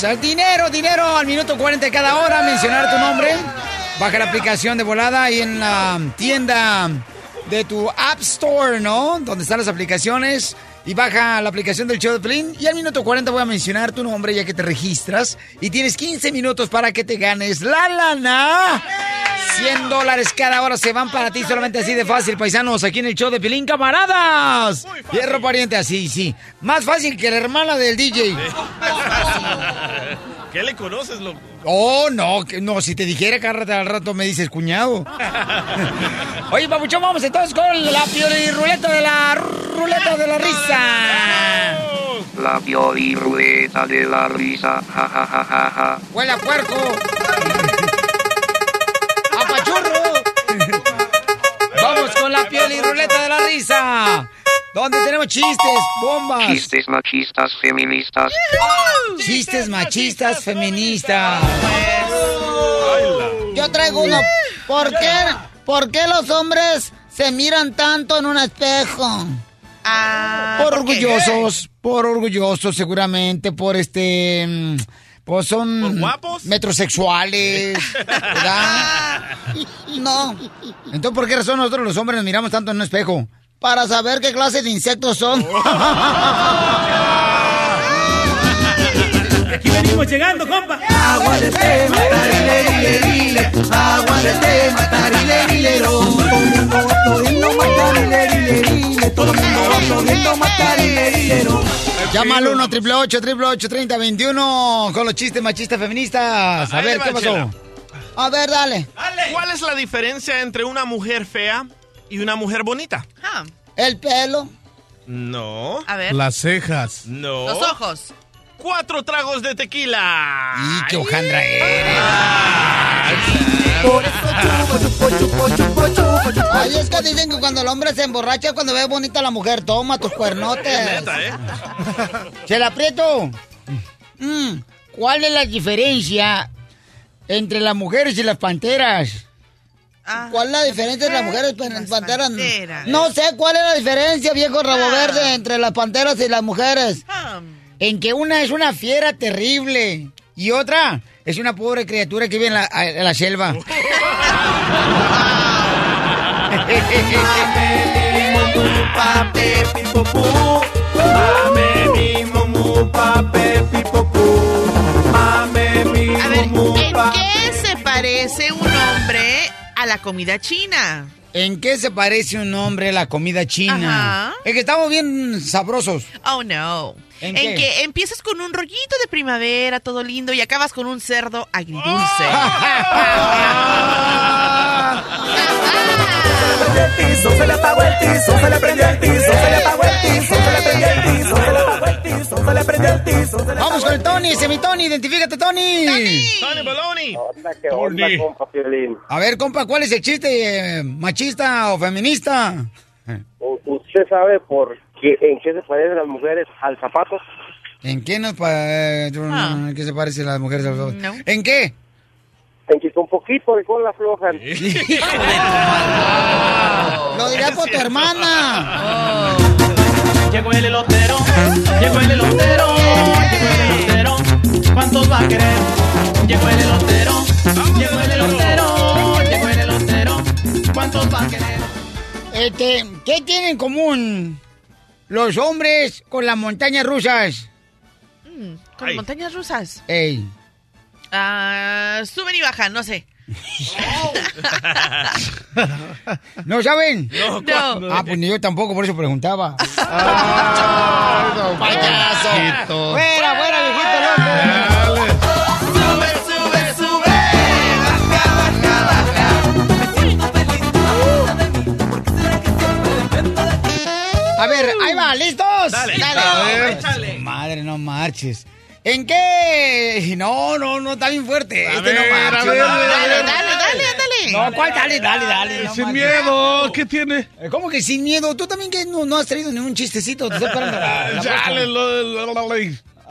Paisanos, dinero, dinero al minuto 40 de cada hora. Mencionar tu nombre. Baja la aplicación de volada ahí en la tienda de tu App Store, ¿no? Donde están las aplicaciones. Y baja la aplicación del show de Pelín. Y al minuto 40 voy a mencionar tu nombre ya que te registras. Y tienes 15 minutos para que te ganes la lana. 100 dólares cada hora se van para ti solamente así de fácil, paisanos, aquí en el show de Pelín, camaradas. Hierro pariente, así, sí. Más fácil que la hermana del DJ. ¿Qué le conoces, loco? Oh, no, que no, si te dijera cada rato, al rato me dices cuñado. Oye, papuchón, vamos entonces con la ruleta de la ruleta de la risa. La ruleta de la risa, ja ja ja ja ja. Huele a puerco. Risa. ¿Dónde tenemos chistes, bombas? Chistes machistas feministas. Chistes machistas feministas. Yo traigo uno. ¿Por qué, ¿Por qué los hombres se miran tanto en un espejo? por orgullosos, por orgullosos seguramente, por este... mm, Pues son ¿Por guapos? metrosexuales, ¿verdad? No, Entonces, ¿por qué razón nosotros los hombres nos miramos tanto en un espejo? Para saber qué clase de insectos son. Aquí venimos llegando, compa. Agua de té, matarile, lile. Agua de té, matarile, lile. Todo el mundo aplaudiendo, matarile, lile, lile. Todo el mundo matarile, lile. Llama al 1 888 3021 con los chistes machistas feministas. A ver, ¿qué va, pasó? A ver, dale. ¿Cuál es la diferencia entre una mujer fea y una mujer bonita? Ah, El pelo. No. a ver. Las cejas. No. Los ojos. Cuatro tragos de tequila. ¡Y qué hojandra eres! Por eso chupo, chupo, chupo, chupo, chupo, chupo. Ay, es que dicen que cuando el hombre se emborracha es cuando ve bonita a la mujer. Toma tus cuernotes. Neta, ¿eh? Se la aprieto. Mm, ¿Cuál es la diferencia entre las mujeres y las panteras? Ah, ¿Cuál es la diferencia entre las mujeres y las las panteras? panteras. No sé cuál es la diferencia, viejo rabo Ah. verde, entre las panteras y las mujeres. ah, En que una es una fiera terrible y otra es una pobre criatura que vive en la, en la selva. A ver, ¿en qué se parece un hombre a la comida china? ¿En qué se parece un hombre a la comida china? Ajá. Es que estamos bien sabrosos. Oh, no. ¿En que empiezas con un rollito de primavera, todo lindo, y acabas con un cerdo agridulce. el tizo, se le apagó el tizo, se le prendió el tizo, se le apagó el tizo, se le prendió el tizo, se le apagó el tizo, se le prendió el tizo, se le Vamos con el Tony, ese mi Tony, identifícate Tony. Tony Baloney. Tony. A ver, compa, ¿cuál es el chiste? eh, ¿Machista o feminista? ¿Usted sabe por en qué se parecen las mujeres al zapato? ¿En qué nos pa- eh, Ah. ¿en qué se parecen las mujeres a los No. ¿En qué? En que con poquito de cola aflojan. Lo diré por tu hermana. Llegó el elotero, llegó el elotero, llegó el elotero. ¿Cuántos va a querer? Llegó el elotero, llegó el elotero, llegó el elotero. ¿Cuántos va a querer? Este, ¿qué tienen en común los hombres con las montañas rusas? con Ay. montañas rusas. Ey. Ah, suben y bajan, no sé. ¿No saben? No, No. Ah, pues ni yo tampoco, por eso preguntaba. payaso. Fuera, fuera, viejito loco. A ver, ahí va, ¿listos? Dale. Dale. A ver. Échale. Madre, no marches. ¿En qué? No, no, no, está bien fuerte. este ver, no a ver, No, dale, dale, dale, dale, dale, dale. No, ¿cuál dale, dale, dale? no Sin marches. miedo, ¿qué tiene? ¿Cómo que sin miedo? Tú también que no, no has traído ningún chistecito. Te estoy esperando la, la Chale, próxima. lo- lo-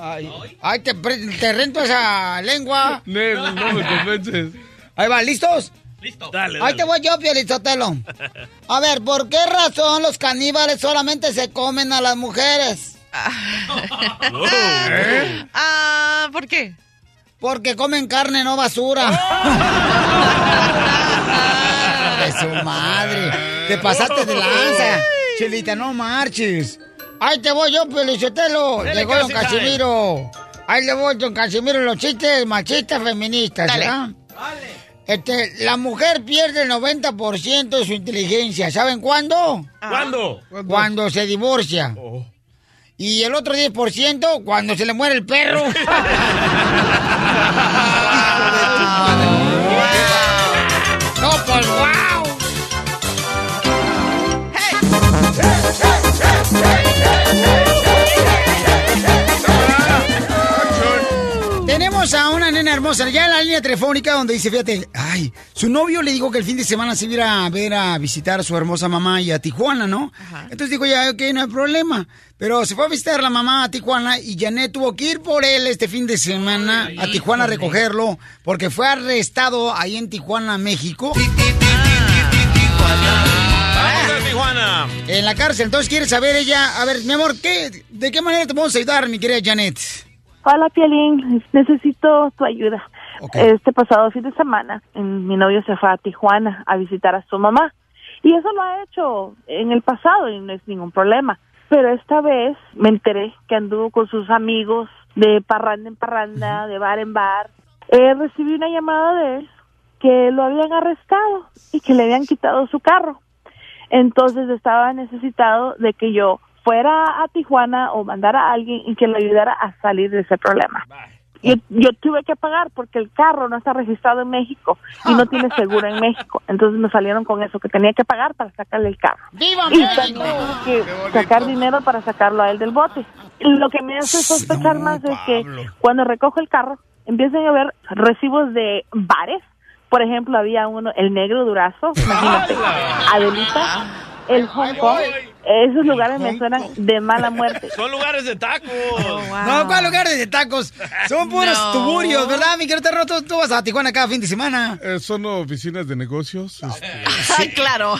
Ay, ay, te, te rento esa lengua. Nel, no me convences. Ahí va, ¿listos? Listo. Dale, Ahí te voy yo, Pielizotelo. A ver, ¿por qué razón los caníbales solamente se comen a las mujeres? Ah, ¿por qué? Porque comen carne, no basura. De su madre. Te pasaste de lanza. Chelita, no marches. Ahí te voy yo, Pielizotelo. Dale, Llegó don casi, Casimiro. Ahí le voy, don Casimiro, los chistes machistas feministas, Dale. ¿verdad? Este, la mujer pierde el 90% de su inteligencia. ¿Saben cuándo? ¿Cuándo? Cuando se divorcia. Y el otro 10% cuando se le muere el perro. no, pues wow. Tenemos a una nena hermosa ya en la línea telefónica donde dice, fíjate, ay, su novio le dijo que el fin de semana se iba a ver a visitar a su hermosa mamá y a Tijuana, ¿no? Entonces dijo, ya, ok, no hay problema. Pero se fue a visitar a la mamá a Tijuana y Janet tuvo que ir por él este fin de semana a Tijuana a recogerlo porque fue arrestado ahí en Tijuana, México. ¡Vamos a Tijuana! En la cárcel. Entonces quiere saber ella, a ver, mi amor, ¿qué, ¿de qué manera te podemos ayudar, mi querida Janet? Hola, Pielín. Necesito tu ayuda. Este pasado fin de semana, mi novio se fue a Tijuana a visitar a su mamá. Y eso lo ha hecho en el pasado y no es ningún problema. Pero esta vez me enteré que anduvo con sus amigos de parranda en parranda, de bar en bar. Eh, recibí una llamada de él que lo habían arrestado y que le habían quitado su carro. Entonces estaba necesitado de que yo fuera a Tijuana o mandara a alguien y que le ayudara a salir de ese problema. Yo, yo tuve que pagar porque el carro no está registrado en México y no tiene seguro en México. Entonces me salieron con eso, que tenía que pagar para sacarle el carro. ¡Viva Y México! también tuve que sacar dinero para sacarlo a él del bote. Lo que me hace sospechar más es que cuando recojo el carro, empiezan a ver recibos de bares. Por ejemplo, había uno, el negro durazo, imagínate, Adelita, el Hong Kong. Esos lugares me suenan de mala muerte. Son lugares de tacos. No, ¿cuál lugares de tacos? Son puros No. tuburios, ¿verdad, mi querido Terro? Tú, tú vas a Tijuana cada fin de semana. Eh, son oficinas de negocios. este, Ay, claro.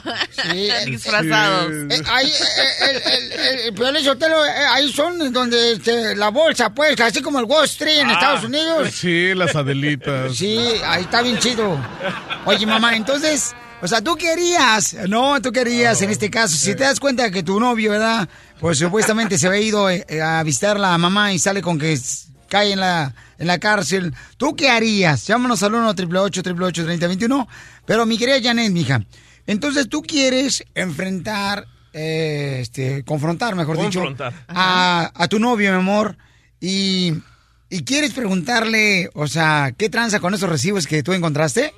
Disfrazados. Eh, ahí, eh, el, el, el, Sotelo, eh, ahí son donde este, la bolsa, pues, así como el Wall Street en Ah, Estados Unidos. Sí, las Adelitas. Sí, ahí está bien chido. Oye, mamá, entonces, o sea, tú querías, no, tú querías en este caso, si te das cuenta que tu novio, ¿verdad? Pues supuestamente se había ido eh, a visitar a la mamá y sale con que cae en la, en la cárcel, ¿tú qué harías? Llámanos al 1 888 3021 Pero mi querida Janet, mija, entonces tú quieres enfrentar, eh, este, confrontar, mejor Confrontar. dicho, a, a tu novio, mi amor, y, y quieres preguntarle, o sea, ¿qué tranza con esos recibos que tú encontraste?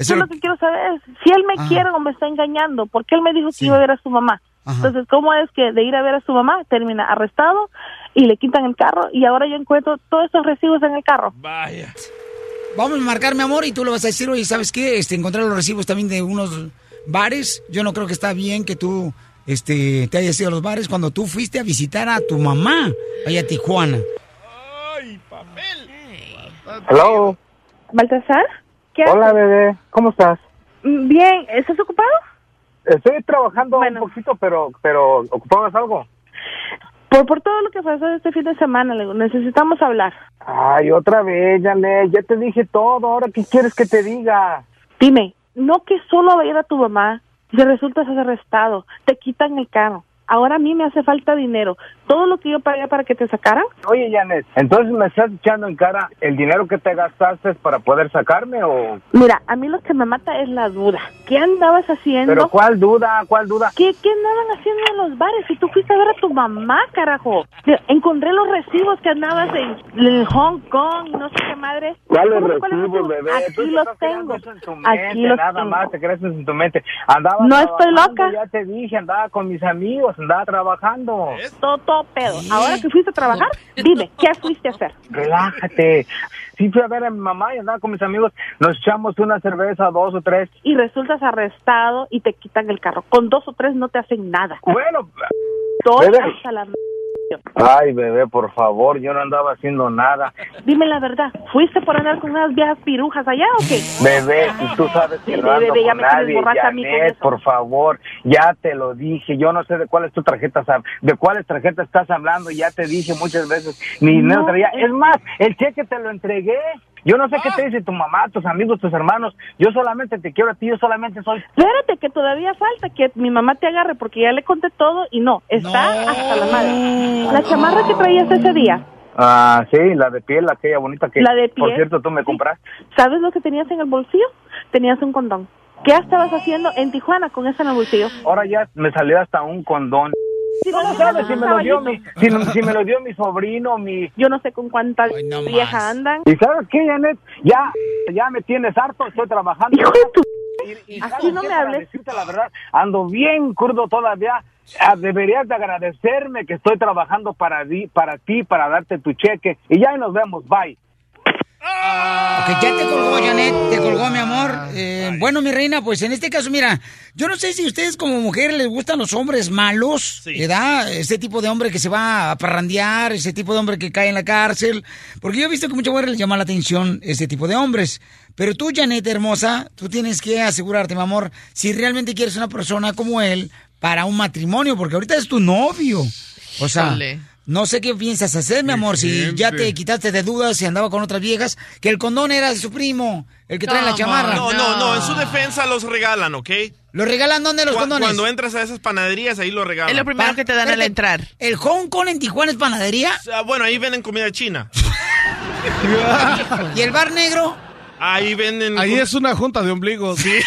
Eso Yo lo que quiero saber es si él me Ajá. quiere o me está engañando, porque él me dijo que iba a ver a su mamá. Entonces, ¿cómo es que de ir a ver a su mamá termina arrestado y le quitan el carro y ahora yo encuentro todos esos recibos en el carro? Vaya. Vamos a marcar, mi amor, y tú le vas a decir, oye, ¿sabes qué? Este, encontrar los recibos también de unos bares. Yo no creo que está bien que tú este, te hayas ido a los bares cuando tú fuiste a visitar a tu mamá allá a Tijuana. Hello. ¿Baltasar? ¿Qué Hola, haces? bebé. ¿Cómo estás? Mm, Bien, ¿estás ocupado? Estoy trabajando un poquito, pero pero ¿ocupabas algo? Por, por todo lo que pasó este fin de semana, le digo, necesitamos hablar. Ay, otra vez, Janet. Ya te dije todo. ¿Ahora qué quieres que te diga? Dime, no que solo va a ir a tu mamá, si resultas arrestado, te quitan el carro. Ahora a mí me hace falta dinero. Todo lo que yo pagué para que te sacaran. Oye, Janet, entonces me estás echando en cara el dinero que te gastaste para poder sacarme o... Mira, a mí lo que me mata es la duda. ¿Qué andabas haciendo? Pero ¿cuál duda? ¿Cuál duda? ¿Qué, ¿Qué andaban haciendo en los bares? Si tú fuiste a ver a tu mamá, carajo. Encontré los recibos que andabas en, en Hong Kong y no sé qué madre. ¿Cuáles ¿Cómo que cuáles recibos, bebé? Aquí los tengo. eso en tu Aquí los nada tengo. más te crees eso en tu mente. Andaba No estoy loca. Ya te dije, andaba con mis amigos, andaba trabajando. Todo, todo pedo. Ahora que fuiste a trabajar, dime, ¿qué fuiste a hacer? Relájate. Sí fui a ver a mi mamá y andaba con mis amigos. Nos echamos una cerveza, dos o tres. Y resultas arrestado y te quitan el carro. Con dos o tres no te hacen nada. Bueno, bebé. hasta la... Ay, bebé, por favor, yo no andaba haciendo nada. Dime la verdad, ¿fuiste por andar con unas viejas pirujas allá o qué? Bebé, y tú sabes que no Bebé, ando bebé, con nadie, Janet, por favor, ya te lo dije, yo no sé de cuál es tu tarjeta, de cuáles tarjetas estás hablando, ya te dije muchas veces, mi dinero No, traía, es- es más, el cheque te lo entregué, yo no sé qué te dice tu mamá, tus amigos, tus hermanos, yo solamente te quiero a ti, yo solamente soy... Espérate, que todavía falta que mi mamá te agarre porque ya le conté todo y no, está hasta la madre. La chamarra que traías ese día, Ah, sí, la de piel, aquella bonita que, La de por piel, cierto, tú me compraste. ¿sabes lo que tenías en el bolsillo? Tenías un condón. ¿Qué estabas haciendo en Tijuana con eso en el bolsillo? Ahora ya me salió hasta un condón. Si ¿Cómo sabes si me lo dio mi, si, si me lo dio mi sobrino, mi... Yo no sé con cuánta vieja andan. ¿Y sabes qué, Janet? Ya, ya me tienes harto, estoy trabajando. Hijo de tu... Y, y Así ¿sabes no qué? me hables. decirte la verdad, ando bien crudo todavía. Ah, Deberías de agradecerme que estoy trabajando para ti, para ti, para darte tu cheque. Y ya nos vemos, bye. Ok, ya te colgó, Janet, te colgó, mi amor. Eh, bueno, mi reina, pues en este caso, mira, yo no sé si a ustedes como mujeres les gustan los hombres malos, ¿verdad? Ese tipo de hombre que se va a parrandear, ese tipo de hombre que cae en la cárcel. Porque yo he visto que muchas mujeres les llama la atención ese tipo de hombres. Pero tú, Janet, hermosa, tú tienes que asegurarte, mi amor, si realmente quieres una persona como él para un matrimonio, porque ahorita es tu novio. O sea. No sé qué piensas hacer, mi amor, si ya te quitaste de dudas, si andaba con otras viejas, que el condón era de su primo, el que trae la chamarra. No, no, no, en su defensa los regalan, ¿ok? ¿Los regalan dónde los Cu- condones? Cuando entras a esas panaderías, ahí lo regalan. Es lo primero que te dan al entrar. ¿El Hong Kong en Tijuana es panadería? Ah, Bueno, ahí venden comida china. ¿Y el bar negro? Ahí venden... Ahí es una junta de ombligos. Sí.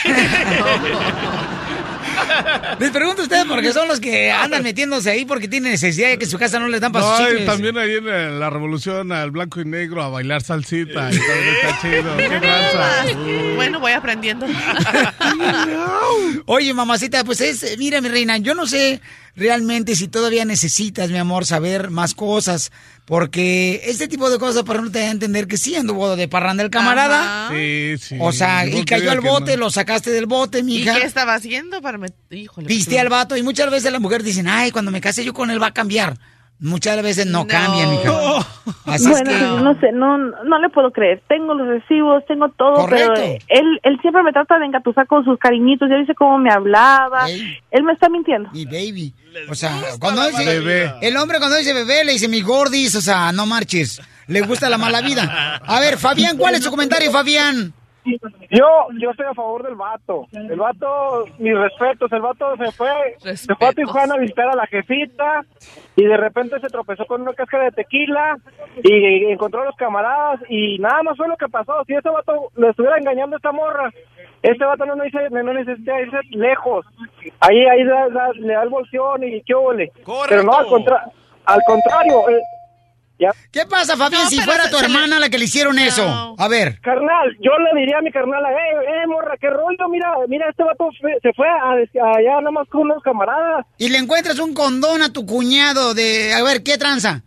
Les pregunto a ustedes porque son los que andan metiéndose ahí porque tienen necesidad de que en su casa no les dan para No, sus y chicles. también ahí en la revolución al blanco y negro a bailar salsita. Y está chido. Bueno, voy aprendiendo. Oye, mamacita, pues es, mira, mi reina, yo no sé realmente si todavía necesitas, mi amor, saber más cosas, porque este tipo de cosas para no te da a entender que sí anduvo de parranda el camarada. Sí, sí. O sea, No y cayó al bote, no. lo sacaste del bote, ¿Y mija. qué estaba haciendo para met- Híjole. Viste al vato y muchas veces las mujeres dicen, ay, cuando me case yo con él va a cambiar. Muchas veces no, cambia, mija. Así bueno, es que... no sé, no, no le puedo creer. Tengo los recibos, tengo todo, Correcto. pero él, él siempre me trata de engatusar con sus cariñitos. Ya dice cómo me hablaba. Él me está mintiendo. Mi baby. O sea, cuando dice Bebé. el hombre cuando dice bebé le dice mi gordis, o sea, no marches. Le gusta la mala vida. A ver, Fabián, ¿cuál es tu comentario, Fabián? Yo, yo estoy a favor del vato. El vato, mis respetos, el vato se fue, se fue a Tijuana a visitar a la jefita y de repente se tropezó con una cáscara de tequila y encontró a los camaradas y nada más fue lo que pasó. Si ese vato le estuviera engañando a esta morra, este vato no, necesita, no necesita irse lejos. Ahí, ahí da- da- le da el bolsión y qué ole. Pero no, al, contra- al contrario. eh. ¿Qué pasa, Fabián, si fuera tu hermana la que le hicieron eso? A ver. Carnal, yo le diría a mi carnal, eh, eh, morra, qué rollo, mira, mira, este vato fue- se fue a, a- allá nada más con unos camaradas. Y le encuentras un condón a tu cuñado de, a ver, ¿qué tranza?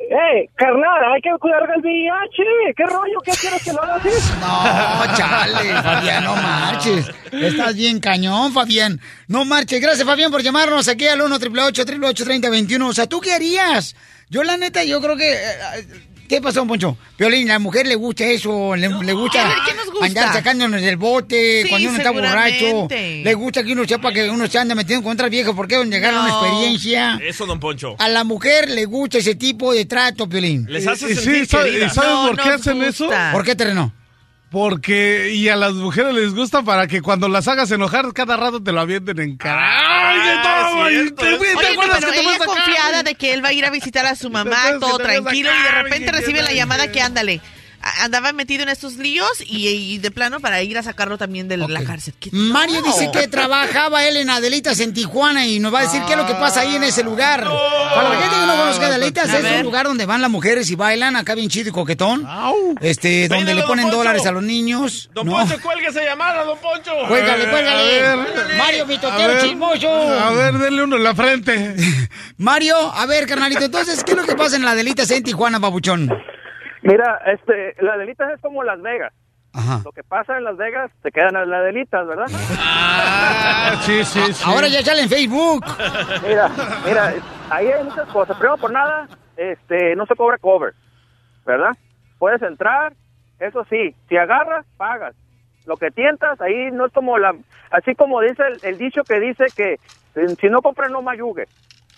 Eh, carnal, hay que cuidar del VIH, qué rollo, qué quieres que lo haga así? No, chale, Fabián, no marches. Estás bien cañón, Fabián. No marches. Gracias, Fabián, por llamarnos aquí al 1 888 3021 O sea, ¿tú qué harías? Yo, la neta, yo creo que... eh, ¿Qué pasó, Poncho? Piolín, a la mujer le gusta eso, le, le gusta, ¿qué- qué nos gusta? andar sacándonos del bote Sí, cuando uno está borracho. Le gusta que uno sepa que uno se anda metiendo con otras viejas porque es llegar a una No. experiencia. Eso, don Poncho. A la mujer le gusta ese tipo de trato, Piolín. Les hace sentir sí, ¿sabe- querida. y ¿sabes No por qué nos hacen eso? gusta. ¿Por qué terreno? Porque, y a las mujeres les gusta para que cuando las hagas enojar, cada rato te lo avienten en cara. ¡Ay, no, ay, Oye, te- te pero acuerdas que te ella vas a confiada de que él va a ir a visitar a su mamá, todo tranquilo, y de repente recibe la llamada que ándale. Andaba metido en estos líos y, y de plano para ir a sacarlo también de la cárcel. ¿Qué- Mario no? dice que trabajaba él en Adelitas en Tijuana y nos va a decir qué es lo que pasa ahí en ese lugar. Para la gente que no conozca Adelitas, A es ver. un lugar donde van las mujeres y bailan, acá bien chido y coquetón. Este, donde le ponen dólares a los niños. Don No. Poncho, cuelgue esa llamada, don Poncho. Cuélgale, cuélgale. Mario A Mitotero ver, chismoso. A ver, denle uno en la frente. Mario, a ver, carnalito, entonces, ¿qué es lo que pasa en la Adelitas en Tijuana, babuchón? Mira, este, la Adelitas es como Las Vegas. Ajá. Lo que pasa en Las Vegas se quedan en las Adelitas, ¿verdad? Ah, sí, sí, sí. Ahora ya sale en Facebook. Mira, mira, ahí hay muchas cosas. Primero por nada, este, no se cobra cover, ¿verdad? Puedes entrar, eso sí, si agarras, pagas. Lo que tientas, ahí no es como la, así como dice el, el dicho que dice que si no compras no mayugue.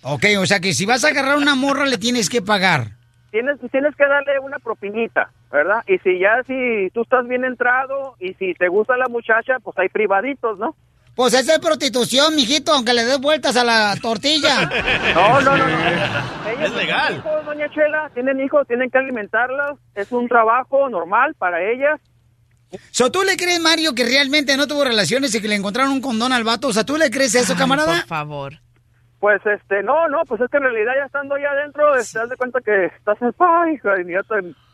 Ok, o sea que si vas a agarrar una morra le tienes que pagar. Tienes, tienes que darle una propinita, ¿verdad? Y si ya, si tú estás bien entrado y si te gusta la muchacha, pues hay privaditos, ¿no? Pues esa es prostitución, mijito, aunque le des vueltas a la tortilla. No, no, no. no. Ellos Es legal. tienen hijos, doña Chela, tienen hijos, tienen que alimentarlos. Es un trabajo normal para ellas. So, ¿Tú le crees, Mario, que realmente no tuvo relaciones y que le encontraron un condón al vato? O sea, ¿tú le crees eso, Ay, camarada? Por favor. Pues, este, no, no, pues es que en realidad ya estando allá adentro, este, haz de cuenta que estás en paz, hija, y ni,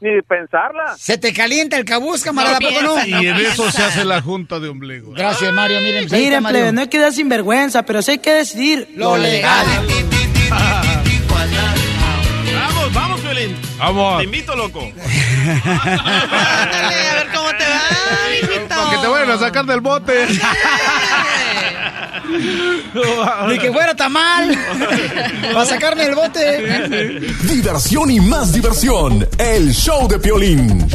ni pensarla. Se te calienta el cabuz, camarada, No ¿a poco no? Y en eso se hace la junta de ombligo. Gracias, Mario. Miren, ahí Miren, Mario. plebe, no hay que dar sinvergüenza, pero sí hay que decidir Lo legal. Vamos, vamos, Violín. Vamos. Te invito, loco. Ándale, a ver cómo te va, mijito. Para que te vayan a sacar del bote. Ni que fuera tamal. Para sacarme el bote. Diversión y más diversión. El show de Piolín.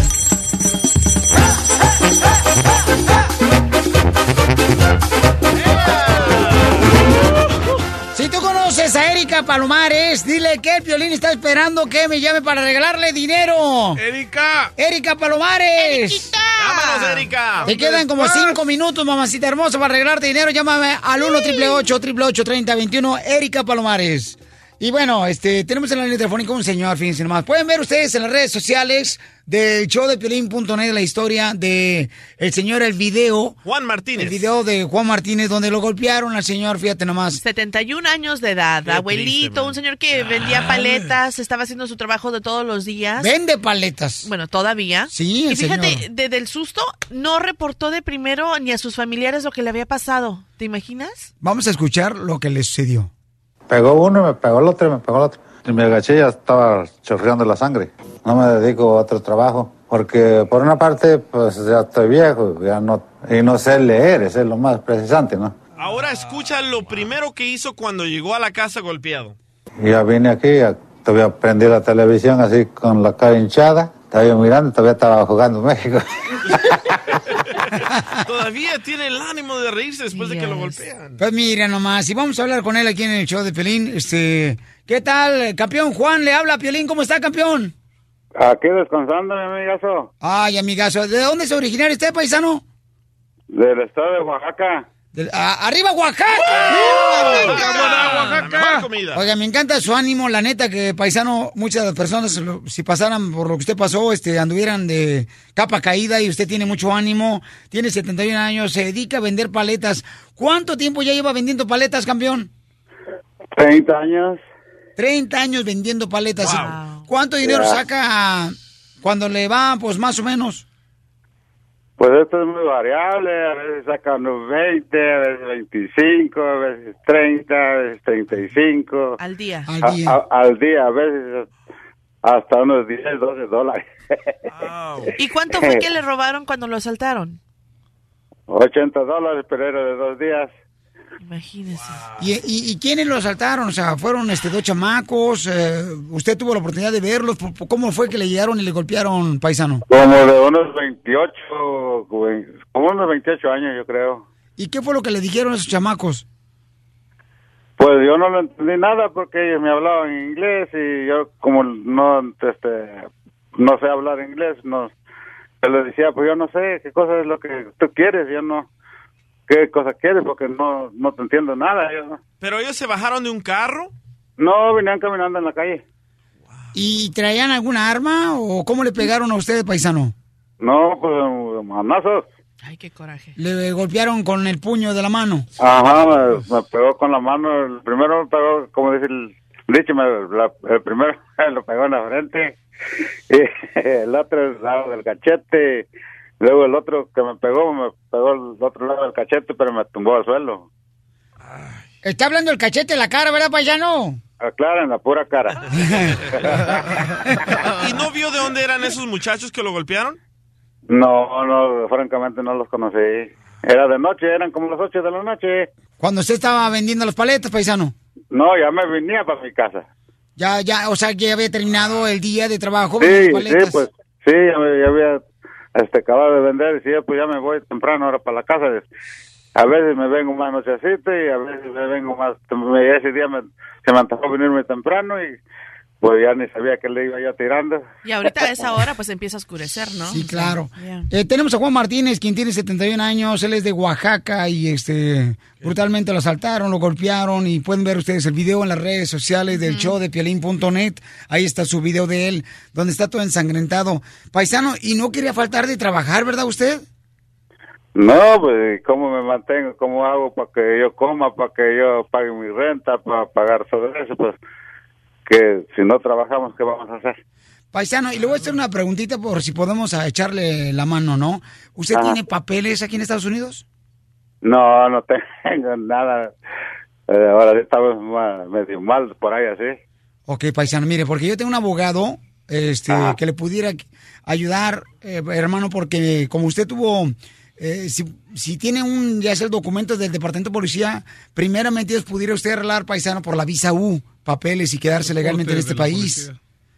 Erika Palomares, dile que el violín está esperando que me llame para regalarle dinero. Erika. Erika Palomares. Vámonos, Erika. Te quedan como cinco minutos, mamacita hermosa, para arreglarte dinero. Llámame al 1 888 3021 Erika Palomares. Y bueno, este, tenemos en la línea telefónica un señor, fíjense nomás. Pueden ver ustedes en las redes sociales del show de Piolín.net la historia de el señor, el video. Juan Martínez. El video de Juan Martínez donde lo golpearon al señor, fíjate nomás. 71 años de edad, Qué abuelito, triste, un señor que vendía paletas, estaba haciendo su trabajo de todos los días. Vende paletas. Bueno, todavía. Sí, el Y fíjate, desde el susto no reportó de primero ni a sus familiares lo que le había pasado. ¿Te imaginas? Vamos a escuchar lo que le sucedió. Pegó uno, me pegó el otro y me pegó el otro. Y me agaché y ya estaba chorreando la sangre. No me dedico a otro trabajo. Porque por una parte, pues ya estoy viejo ya no, y no sé leer, eso es lo más precisante, ¿no? Ahora escucha lo primero que hizo cuando llegó a la casa golpeado. Y ya vine aquí, ya todavía prendí la televisión así con la cara hinchada. Estaba mirando, todavía estaba jugando México. Todavía tiene el ánimo de reírse después de que lo golpean. Pues mira nomás, y vamos a hablar con él aquí en el show de Piolín. Este, ¿qué tal, campeón Juan? Le habla Piolín, ¿cómo está, campeón? Aquí descansando, mi amigazo, Ay, amigazo, ¿de dónde es originario usted, paisano? del estado de Oaxaca. Del- a- ¡Arriba, Oaxaca! La mejor comida. Oiga, me encanta su ánimo, la neta, que paisano, muchas de las personas, si pasaran por lo que usted pasó, este, anduvieran de capa caída y usted tiene mucho ánimo, tiene 71 años, se dedica a vender paletas. ¿Cuánto tiempo ya lleva vendiendo paletas, campeón? 30 años. 30 años vendiendo paletas. ¿Cuánto dinero saca cuando le va, pues más o menos? Pues esto es muy variable, a veces sacan unos 20, a veces 25, a veces 30, a veces 35. Al día. Al día. a- al día, a veces hasta unos 10, 12 dólares. ¿Y cuánto fue que le robaron cuando lo asaltaron? 80 dólares, pero era de dos días. Imagínese. ¿Y, y, y quiénes lo asaltaron? O sea, fueron este, dos chamacos. eh, ¿Usted tuvo la oportunidad de verlos? ¿Por- por- ¿Cómo fue que le llegaron y le golpearon, paisano? Como de unos 28, como unos 28 años, yo creo. ¿Y qué fue lo que le dijeron a esos chamacos? Pues yo no lo entendí nada porque ellos me hablaban en inglés y yo como no este no sé hablar inglés, no yo le decía, pues yo no sé qué cosa es lo que tú quieres, yo no, qué cosa quieres, porque no, no te entiendo nada. Yo, ¿Pero ellos se bajaron de un carro? no, venían caminando en la calle. ¿Y traían alguna arma o cómo le pegaron a usted, paisano? No, pues manazos. Ay, qué coraje. Le golpearon con el puño de la mano. Ajá, me, me pegó con la mano. El primero me pegó, como dice el dicho, me, la- el primero lo pegó en la frente. Y el otro el lado del cachete. Luego el otro que me pegó, me pegó el otro lado del cachete, pero me tumbó al suelo. Está hablando el cachete en la cara, ¿verdad, paisano? Aclara en la pura cara. ¿Y no vio de dónde eran esos muchachos que lo golpearon? No, no, francamente no los conocí. Era de noche, eran como las ocho de la noche. Cuando usted estaba vendiendo las paletas, paisano. No, ya me venía para mi casa. Ya, ya, o sea, ya había terminado el día de trabajo. Sí, sí, pues, sí, ya, me- ya había este, acabado de vender y sí, pues ya me voy temprano ahora para la casa. A veces me vengo más nochecita y a veces me vengo más, ese día me, se me antojó venirme temprano y pues ya ni sabía que le iba yo tirando. Y ahorita a esa hora pues empieza a oscurecer, ¿no? Sí, claro. Ya. Eh, tenemos a Juan Martínez, quien tiene 71 años, él es de Oaxaca y este brutalmente lo asaltaron, lo golpearon y pueden ver ustedes el video en las redes sociales del show de piolín.net. Ahí está su video de él, donde está todo ensangrentado. Paisano, y no quería faltar de trabajar, ¿verdad usted? No, pues ¿cómo me mantengo? ¿Cómo hago para que yo coma, para que yo pague mi renta, para pagar todo eso? Pues que si no trabajamos, ¿qué vamos a hacer? Paisano, y le voy a hacer una preguntita por si podemos echarle la mano, ¿no? ¿Usted Ajá. tiene papeles aquí en Estados Unidos? No, no tengo nada. Eh, ahora estamos medio mal por ahí así. Ok, paisano, mire, porque yo tengo un abogado este, que le pudiera ayudar, eh, hermano, porque como usted tuvo, eh, si, si tiene un, ya sea el documento del Departamento de Policía, primeramente Dios pudiera usted arreglar, paisano, por la visa U, papeles y quedarse legalmente en este país,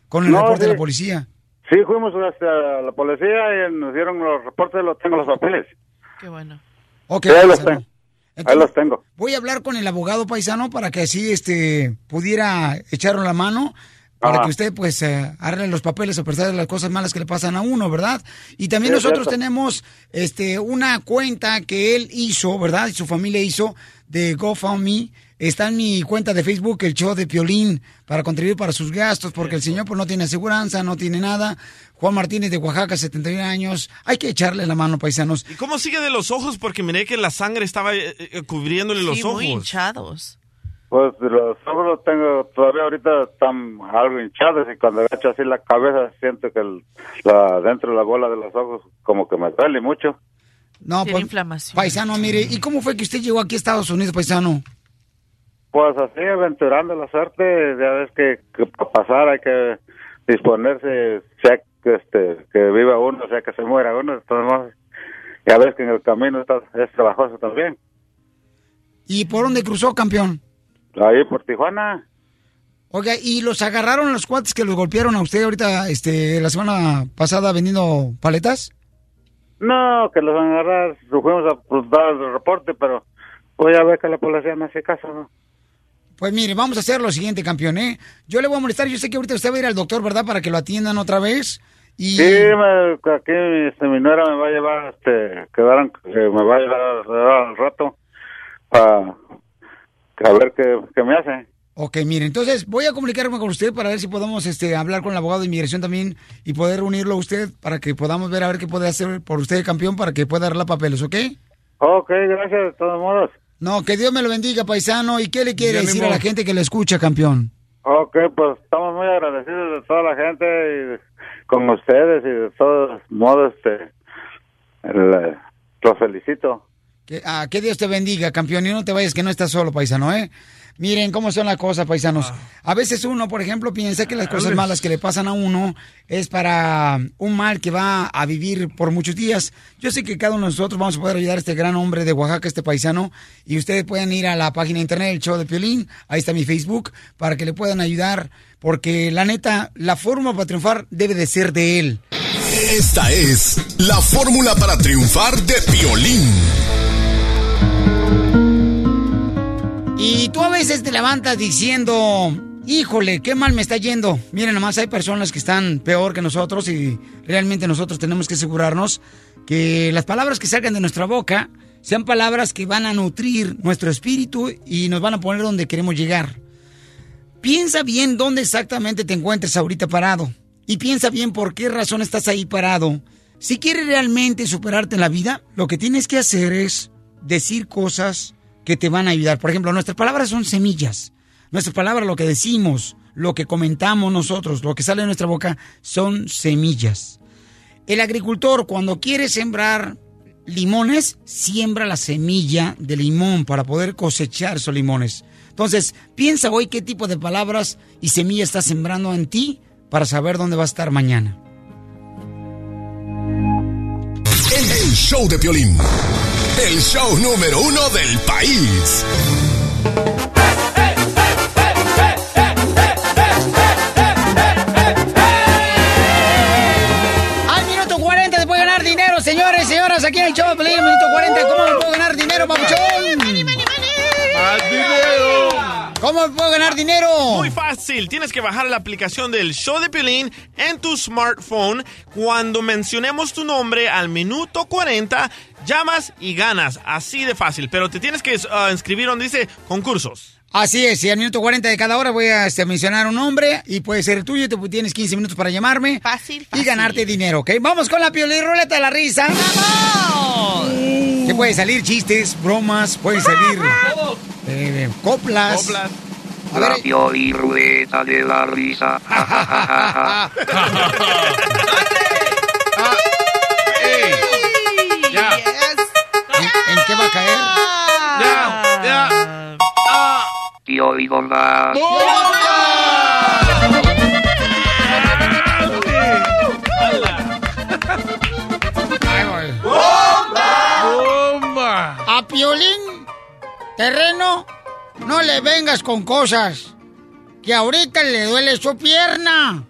con el No, reporte de la policía. Sí, fuimos hasta la policía y nos dieron los reportes, los tengo los papeles. Qué bueno. Ok, Sí, ahí los tengo. Ahí los tengo. Voy a hablar con el abogado paisano para que así este pudiera echarle la mano para Ajá. que usted pues eh, arregle los papeles a pesar de las cosas malas que le pasan a uno, ¿verdad? Y también Sí, nosotros cierto. tenemos este una cuenta que él hizo, ¿verdad? Y su familia hizo de GoFundMe. Está en mi cuenta de Facebook, el show de Piolín, para contribuir para sus gastos, porque el señor pues no tiene aseguranza, no tiene nada. Juan Martínez de Oaxaca, 71 años. Hay que echarle la mano, paisanos. ¿Y cómo sigue de los ojos? Porque miré que la sangre estaba eh, eh, cubriéndole los ojos. muy hinchados. Pues los ojos los tengo, todavía ahorita están algo hinchados y cuando echo así la cabeza siento que el- la, dentro de la bola de los ojos como que me duele mucho. No, Tiene pues, inflamación. paisano, mire, ¿y cómo fue que usted llegó aquí a Estados Unidos, paisano? Pues así, aventurando la suerte, ya ves que, que para pasar hay que disponerse, sea que, este, que viva uno, sea que se muera uno, modos. Ya ves que en el camino está, es trabajoso también. ¿Y por dónde cruzó, campeón? Ahí por Tijuana. Oiga, ¿y los agarraron los cuates que los golpearon a usted ahorita, este, la semana pasada vendiendo paletas? No, que los van a agarrar, fuimos a dar el reporte, pero pues ya ves que la policía no hace caso. ¿no? Pues mire, vamos a hacer lo siguiente, campeón, ¿eh? Yo le voy a molestar, yo sé que ahorita usted va a ir al doctor, ¿verdad? Para que lo atiendan otra vez. Y... Sí, me, aquí este, mi nuera me va a llevar, este, quedaron, eh, me va a llevar al rato para a ver qué, qué me hace. Ok, mire, entonces voy a comunicarme con usted para ver si podemos este, hablar con el abogado de inmigración también y poder unirlo a usted para que podamos ver a ver qué puede hacer por usted, campeón, para que pueda arreglar papeles, ¿ok? Ok, gracias de todos modos. No, que Dios me lo bendiga, paisano. ¿Y qué le quiere decir mismo. a la gente que le escucha, campeón? Ok, pues estamos muy agradecidos de toda la gente y con ustedes y de todos modos, este, el- los felicito. Que, ah, que Dios te bendiga, campeón, y no te vayas que no estás solo, paisano, ¿eh? Miren cómo son las cosas, paisanos. A veces uno, por ejemplo, piensa que las cosas malas que le pasan a uno es para un mal que va a vivir por muchos días. Yo sé que cada uno de nosotros vamos a poder ayudar a este gran hombre de Oaxaca, este paisano, y ustedes pueden ir a la página de internet del show de Piolín, ahí está mi Facebook, para que le puedan ayudar, porque la neta, la forma para triunfar debe de ser de él. Esta es la fórmula para triunfar de Piolín. Y tú a veces te levantas diciendo, híjole, qué mal me está yendo. Miren, nomás hay personas que están peor que nosotros y realmente nosotros tenemos que asegurarnos que las palabras que salgan de nuestra boca sean palabras que van a nutrir nuestro espíritu y nos van a poner donde queremos llegar. Piensa bien dónde exactamente te encuentres ahorita parado. Y piensa bien por qué razón estás ahí parado. Si quieres realmente superarte en la vida, lo que tienes que hacer es decir cosas que te van a ayudar. Por ejemplo, nuestras palabras son semillas. Nuestras palabras, lo que decimos, lo que comentamos nosotros, lo que sale de nuestra boca, son semillas. El agricultor, cuando quiere sembrar limones, siembra la semilla de limón para poder cosechar esos limones. Entonces, piensa hoy qué tipo de palabras y semillas estás sembrando en ti para saber dónde va a estar mañana. El show de violín. El show número uno del país. Al minuto 40 te puede ganar dinero, señores, señoras, aquí en el show minuto 40, ¿cómo me puedo ganar dinero, papuchón? ¿Cómo puedo ganar dinero? Muy fácil. Tienes que bajar la aplicación del show de Piolín en tu smartphone. Cuando mencionemos tu nombre al minuto 40, llamas y ganas. Así de fácil. Pero te tienes que uh, inscribir donde dice concursos. Así es, y al minuto 40 de cada hora voy a este, mencionar un nombre y puede ser el tuyo, te tienes 15 minutos para llamarme. Fácil, Y ganarte dinero, ¿ok? Vamos con la piolín ruleta de la risa. ¡Vamos! Que puede salir chistes, bromas, puede salir eh, coplas. Coplas. A La ver, Pioli Ruleta de la risa. Ya. ¿en, en qué va a caer? Ya, ya. Bomba. Ahí terreno, no le vengas con cosas. Que ahorita le duele su pierna.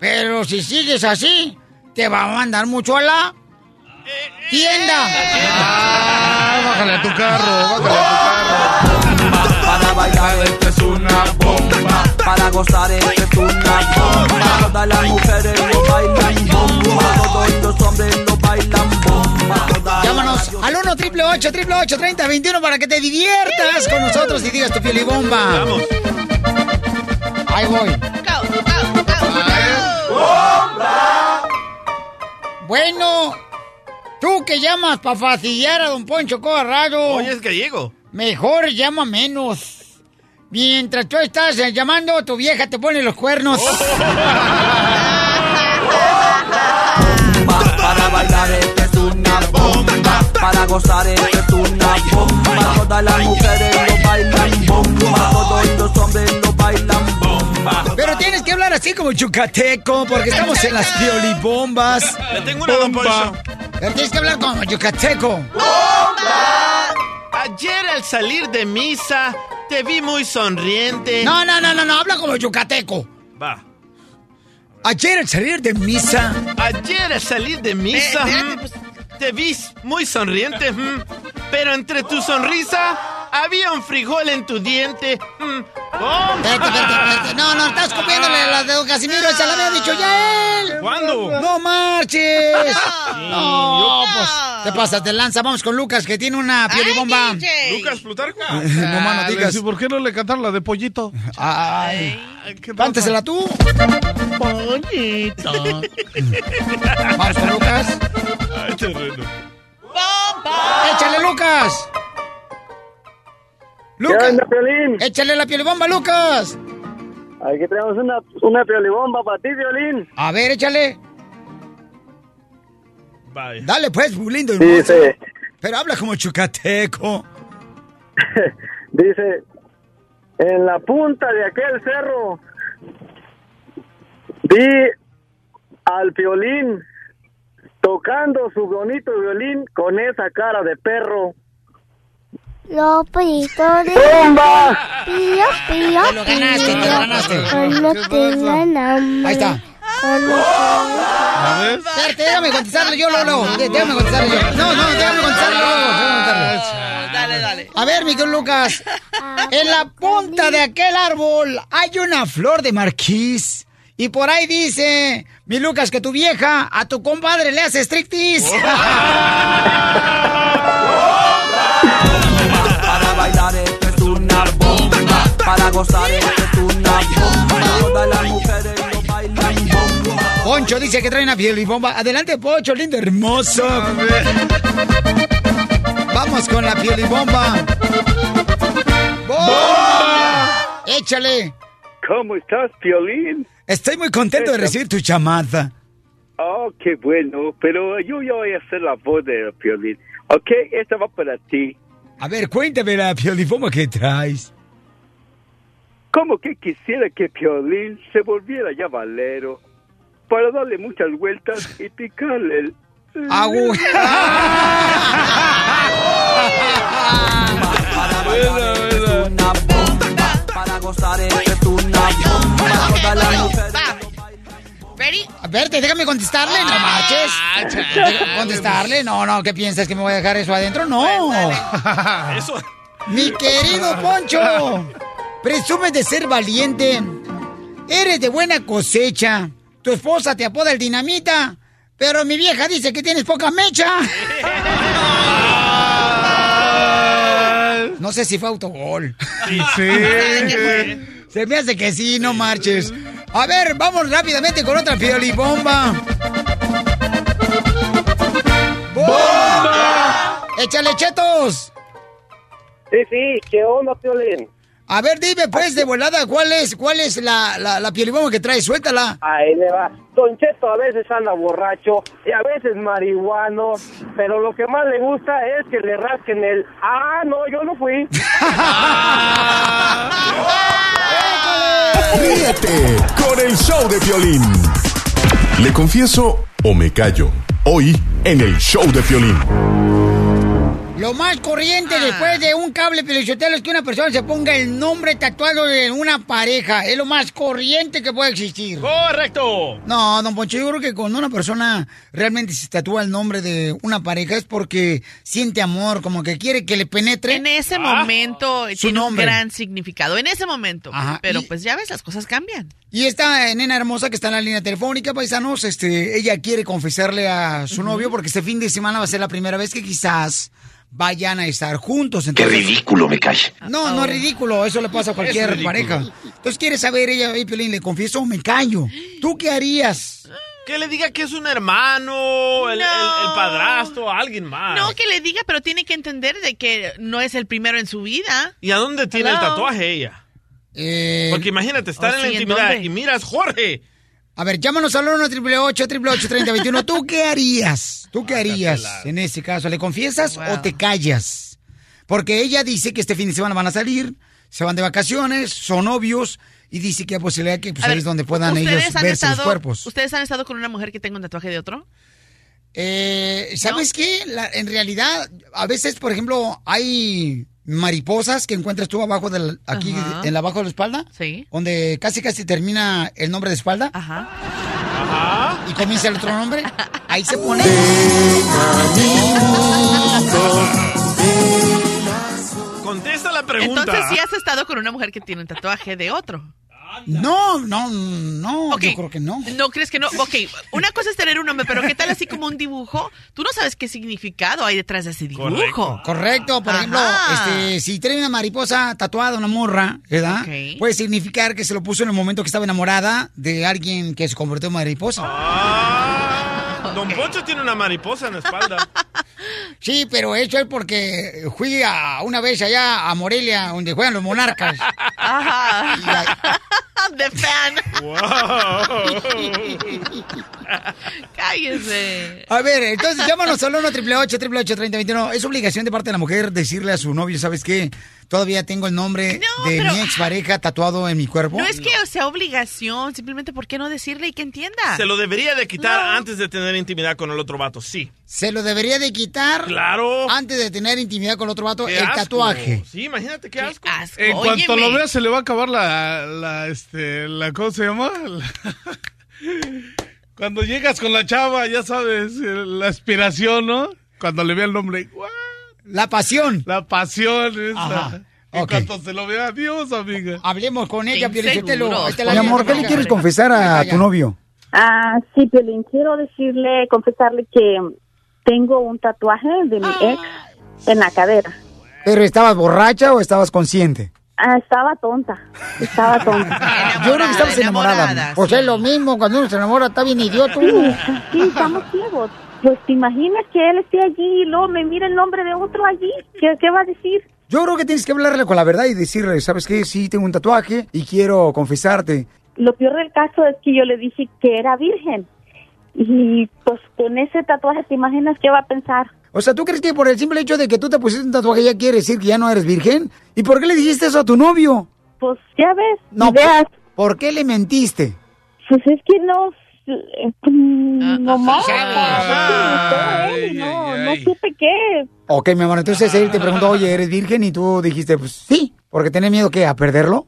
Pero si sigues así, te va a mandar mucho a la tienda. Ah, bájale a tu carro, bájale a Para bailar esto es una bomba. Para gozar esto es una bomba. Todas las mujeres lo bailan bomba. Todos los hombres lo bailan Llámanos al 1 triple 8 triple 8 30 21 para que te diviertas con nosotros y digas tu piel y bomba. Vamos. Ahí voy. Bueno, tú que llamas para fastidiar a don Poncho Corrado. Oye, es gallego. Mejor llama menos. Mientras tú estás llamando, tu vieja te pone los cuernos. bomba. gozar esto es una bomba. Todas las mujeres lo bailan bomba. Todos los hombres lo bailan bomba. Pero tienes que hablar así como yucateco, porque estamos en las piolibombas. Le tengo una, Poncho. Pero tienes que hablar como yucateco. Ayer al salir de misa, te vi muy sonriente. No, no, no, no, no, habla como yucateco. Va. Ayer al salir de misa. Ayer al salir de misa, Eh, mm, pues. Te vi muy sonriente, mm, pero entre tu sonrisa había un frijol en tu diente. ¡Oh! Espérate, espérate, espérate. No, no, estás copiándole las de Don Casimiro, esa la había dicho ya él. ¿Cuándo? ¡No marches! No, pues, te pasas de lanza. Vamos con Lucas, que tiene una piolibomba. Lucas Plutarco. No, mano, digas. ¿y ¿Por qué no le cantaron la de pollito? Ay, Ay, ¿qué cántesela tú. Pollito. Vamos con Lucas. Ay, terreno. ¡Échale, Lucas! ¿Qué ¡Lucas! onda, Piolín? ¡Échale la piolibomba, Lucas! Aquí tenemos una, una piolibomba para ti, Violín. A ver, échale. Bye. Dale, pues, muy lindo. hermoso. Dice, Pero habla como chucateco. dice, en la punta de aquel cerro vi al Piolín tocando su bonito violín con esa cara de perro. Los pollitos de ¡Bomba! pío, pío, Te lo ganaste, te lo ganaste. Cuando ¿Qué tengan hambre. Ahí está. Cuando A ver. Espérate, déjame contestarle yo, Lolo. Déjame contestarle yo. No, no, déjame Lolo. Déjame contestarle. Dale, Dale. A ver, Miguel Lucas. En la punta de aquel árbol hay una flor de marquís. Y por ahí dice, mi Lucas, que tu vieja a tu compadre le hace strictis. Para gozar esto es una bomba. Todas las mujeres lo bailan bomba. Poncho dice que trae una piel y bomba. Adelante, Poncho, lindo, hermoso. Vamos con la piel y bomba. ¡Bomba! Échale. ¿Cómo estás, Piolín? Estoy muy contento de recibir tu chamada. Oh, qué bueno, pero yo ya voy a hacer la voz de Piolín. Ok, esta va para ti. A ver, cuéntame la piel y bomba que traes. Como que quisiera que Piolín se volviera ya valero para darle muchas vueltas y picarle el... Agu- Para gozar es una bomba. ¿Ready? A ver, déjame contestarle, no marches. Déjame contestarle, no, no, ¿qué piensas que me voy a dejar eso adentro? No. Eso. Mi querido Poncho, presumes de ser valiente. Eres de buena cosecha. Tu esposa te apoda el dinamita. Pero mi vieja dice que tienes poca mecha. No sé si fue autogol. Sí. Se me hace que sí, no marches. A ver, vamos rápidamente con otra piolibomba. ¡Bomba! ¡Échale, chetos! Sí, sí, ¿qué onda, Piolín? A ver, dime pues de volada, ¿cuál es, cuál es la, la, la que traes? Suéltala. Ahí le va. Don Cheto a veces anda borracho y a veces marihuano, pero lo que más le gusta es que le rasquen el... Ah, no, yo no fui. Ríete con el show de Piolín. Le confieso o me callo. Hoy en el show de Piolín. Lo más corriente después de un cable pelichotelo es que una persona se ponga el nombre tatuado de una pareja. Es lo más corriente que puede existir. ¡Correcto! No, don Poncho, yo creo que cuando una persona realmente se tatúa el nombre de una pareja es porque siente amor, como que quiere que le penetre. En ese Ah, momento su tiene un nombre. gran significado. En ese momento. Ajá, Pero y- pues ya ves, las cosas cambian. Y esta nena hermosa que está en la línea telefónica, paisanos, este, ella quiere confesarle a su novio porque este fin de semana va a ser la primera vez que quizás vayan a estar juntos. Qué ridículo me cae. No, no es ridículo, eso le pasa a cualquier pareja. Entonces quiere saber ella, "Ey, Piolín, ¿le confieso o me callo? ¿Tú qué harías? Que le diga que es un hermano, el, el- el padrastro, alguien más. No, que le diga, pero tiene que entender de que no es el primero en su vida. ¿Y a dónde tiene el tatuaje ella? Eh, Porque imagínate, estar Oh, en la sí, ¿en intimidad y miras Jorge. A ver, llámanos al 1 888 3021 ¿Tú qué harías? ¿Tú qué harías en ese caso? ¿Le confiesas o te callas? Porque ella dice que este fin de semana van a salir, se van de vacaciones, son novios y dice que hay posibilidad que pues, A ahí ver, es donde puedan ¿ustedes ellos han verse los estado- cuerpos. ¿Ustedes han estado con una mujer que tenga un tatuaje de otro? Eh, ¿Sabes qué? La- en realidad, a veces, por ejemplo, hay mariposas que encuentras tú abajo del, aquí, Ajá. en la abajo de la espalda. Sí. Donde casi casi termina el nombre de espalda. Ajá. Y comienza el otro nombre. Ahí se pone. Contesta la pregunta. Entonces sí has estado con una mujer que tiene un tatuaje de otro. No, no, no, Ok. yo creo que no. ¿No crees que no? Ok, una cosa es tener un nombre, pero ¿qué tal así como un dibujo? Tú no sabes qué significado hay detrás de ese dibujo. Correcto, por Ajá. ejemplo, este, si trae una mariposa tatuada, una morra, ¿verdad? Ok. Puede significar que se lo puso en el momento que estaba enamorada de alguien que se convirtió en mariposa. Ah, Don Poncho tiene una mariposa en la espalda. Sí, pero eso es porque fui a, una vez allá a Morelia, donde juegan los monarcas. Ajá. De fan. Cállese. A ver, entonces llámanos al 1 888 3021 Es obligación de parte de la mujer decirle a su novio, ¿sabes qué? Todavía tengo el nombre de pero- mi expareja tatuado en mi cuerpo. No es que sea obligación, simplemente ¿por qué no decirle y que entienda? Se lo debería de quitar antes de tener intimidad con el otro vato, sí. Se lo debería de quitar Claro. antes de tener intimidad con el otro vato, Qué el asco. tatuaje. Sí, imagínate qué asco. En cuanto lo vea, se le va a acabar la, la, este, la, ¿cómo se llama? La- Cuando llegas con la chava, ya sabes, eh, la aspiración, ¿no? Cuando le vea el nombre, "What?". La pasión. La pasión esa. Ajá. En cuanto se lo vea, adiós, amiga. Hablemos con ella, la Mi amor, ¿qué le quieres confesar a tu novio? Ah, sí, Piolín, quiero decirle, confesarle que tengo un tatuaje de mi ex en la cadera. ¿Pero estabas borracha o estabas consciente? Ah, estaba tonta, estaba tonta. Yo creo que estabas enamorada. enamorada, Pues es lo mismo, cuando uno se enamora está bien idiota. Sí, sí, estamos ciegos. Pues te imaginas que él esté allí y luego me mira el nombre de otro allí. ¿Qué, qué va a decir? Yo creo que tienes que hablarle con la verdad y decirle, ¿sabes qué? Sí, tengo un tatuaje y quiero confesarte. Lo peor del caso es que yo le dije que era virgen. Y pues con ese tatuaje, ¿te imaginas qué va a pensar? O sea, ¿tú crees que por el simple hecho de que tú te pusiste un tatuaje ya quiere decir que ya no eres virgen? ¿Y por qué le dijiste eso a tu novio? Pues ya ves, No, ideas. ¿por qué le mentiste? Pues es que no... eh, mm, No más. No, supe qué. Ok, mi amor, entonces él te preguntó, oye, ¿eres virgen? Y tú dijiste, pues sí, porque tenés miedo, ¿qué? ¿A perderlo?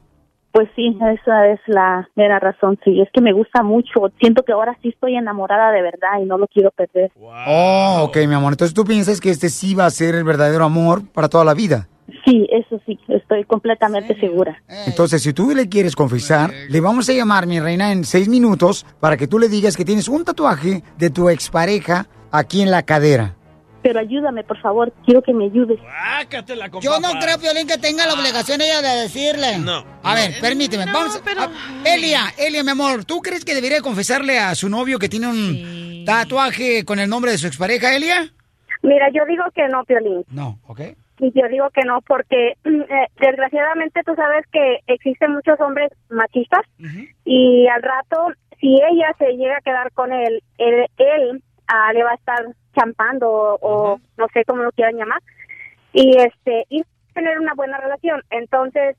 Pues sí, esa es la mera razón, sí. Es que me gusta mucho. Siento que ahora sí estoy enamorada de verdad y no lo quiero perder. Oh, ok, mi amor, entonces tú piensas que este sí va a ser el verdadero amor para toda la vida. Sí, eso sí, estoy completamente segura. Entonces, si tú le quieres confesar, le vamos a llamar, mi reina, en seis minutos para que tú le digas que tienes un tatuaje de tu expareja aquí en la cadera. Pero ayúdame, por favor. Quiero que me ayudes. Yo no creo, Piolín, que tenga la obligación ella de decirle. No. A ver, permíteme. Vamos. a- Elia, Elia, mi amor, ¿tú crees que debería confesarle a su novio que tiene un tatuaje con el nombre de su expareja, Elia? Mira, yo digo que no, Piolín. No, ¿ok? Y yo digo que no porque eh, desgraciadamente tú sabes que existen muchos hombres machistas y al rato si ella se llega a quedar con él, él, él, ah, le va a estar champando o, o no sé cómo lo quieran llamar y este y tener una buena relación. Entonces,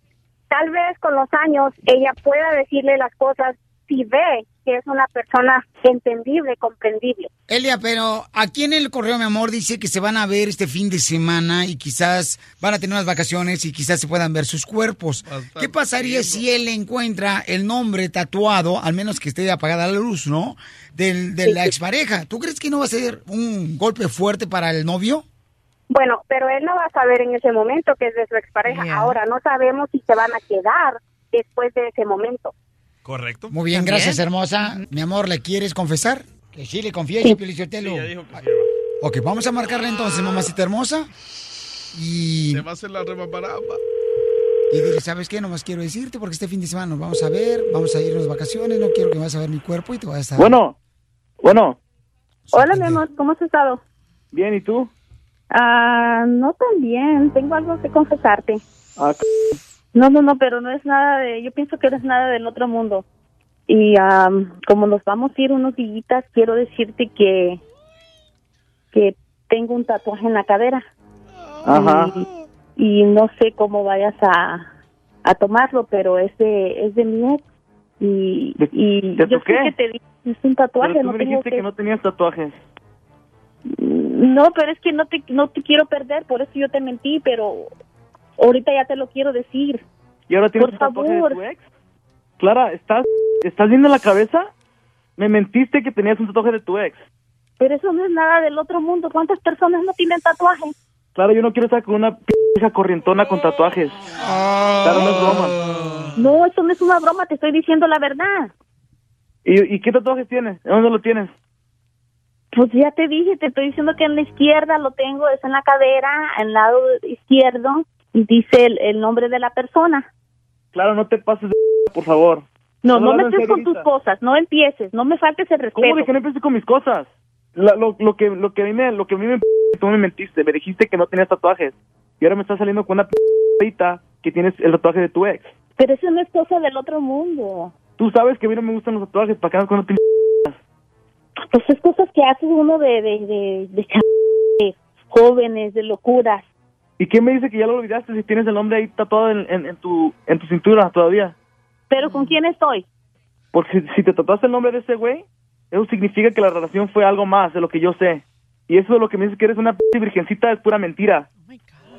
tal vez con los años ella pueda decirle las cosas si ve que es una persona entendible, comprendible. Elia, pero aquí en el correo, mi amor, dice que se van a ver este fin de semana y quizás van a tener unas vacaciones y quizás se puedan ver sus cuerpos. ¿Qué pasaría si él encuentra el nombre tatuado, al menos que esté apagada la luz, ¿no? Del, de la expareja. ¿Tú crees que no va a ser un golpe fuerte para el novio? Bueno, pero él no va a saber en ese momento que es de su expareja. Ahora no sabemos si se van a quedar después de ese momento. Correcto. Muy bien, También. gracias, hermosa. Mi amor, ¿le quieres confesar? Que sí, le confiese, Piolichotelo. Sí, ya dijo que sí. Ok, vamos a marcarle entonces, mamacita hermosa. Y... Se va a hacer la rebabaramba. Y dile, ¿sabes qué? Nomás quiero decirte porque este fin de semana nos vamos a ver, vamos a irnos de vacaciones, no quiero que vayas a ver mi cuerpo y te vayas a... Bueno, bueno. Hola, mi amor, ¿cómo has estado? Bien, ¿y tú? Ah, no tan bien. Tengo algo que confesarte. Ah, No, no, no, pero no es nada de... Yo pienso que no es nada del otro mundo. Y am, como nos vamos a ir unos días, quiero decirte que... que tengo un tatuaje en la cadera. Ajá. Y, y no sé cómo vayas a, a tomarlo, pero es de, es de mi ex. Y, y de yo sé qué? que te di- es un tatuaje, Pero tú no me dijiste que... que no tenías tatuajes. No, pero es que no te, no te quiero perder, por eso yo te mentí, pero ahorita ya te lo quiero decir. ¿Y ahora tienes Por un tatuaje favor. de tu ex? Clara, ¿estás, ¿estás viendo la cabeza? Me mentiste que tenías un tatuaje de tu ex. Pero eso no es nada del otro mundo. ¿Cuántas personas no tienen tatuajes? Claro, yo no quiero estar con una p hija corrientona con tatuajes. Claro, no es broma. No, eso no es una broma, te estoy diciendo la verdad. ¿Y, y qué tatuajes tienes? ¿De dónde lo tienes? Pues ya te dije, te estoy diciendo que en la izquierda lo tengo, es en la cadera, al lado izquierdo, dice el, el nombre de la persona. Claro, no te pases de por favor. No, no me hablando en estés con tus cosas, no empieces, no me faltes el respeto. ¿Cómo de que no empieces con mis cosas? La- lo, lo que lo que a mí me lo que a mí me tú me mentiste, me dijiste que no tenías tatuajes y ahora me estás saliendo con una p***ita que tienes el tatuaje de tu ex. Pero eso no es cosa del otro mundo. Tú sabes que a mí no me gustan los tatuajes, ¿para qué andas con una? Pues es cosas que hace uno de, de, de, de jóvenes, de locuras. ¿Y quién me dice que ya lo olvidaste si tienes el nombre ahí tatuado en, en, en tu en tu cintura todavía? ¿Pero con quién estoy? Porque si, si te tatuaste el nombre de ese güey, eso significa que la relación fue algo más de lo que yo sé. Y eso de lo que me dices que eres una p virgencita es pura mentira.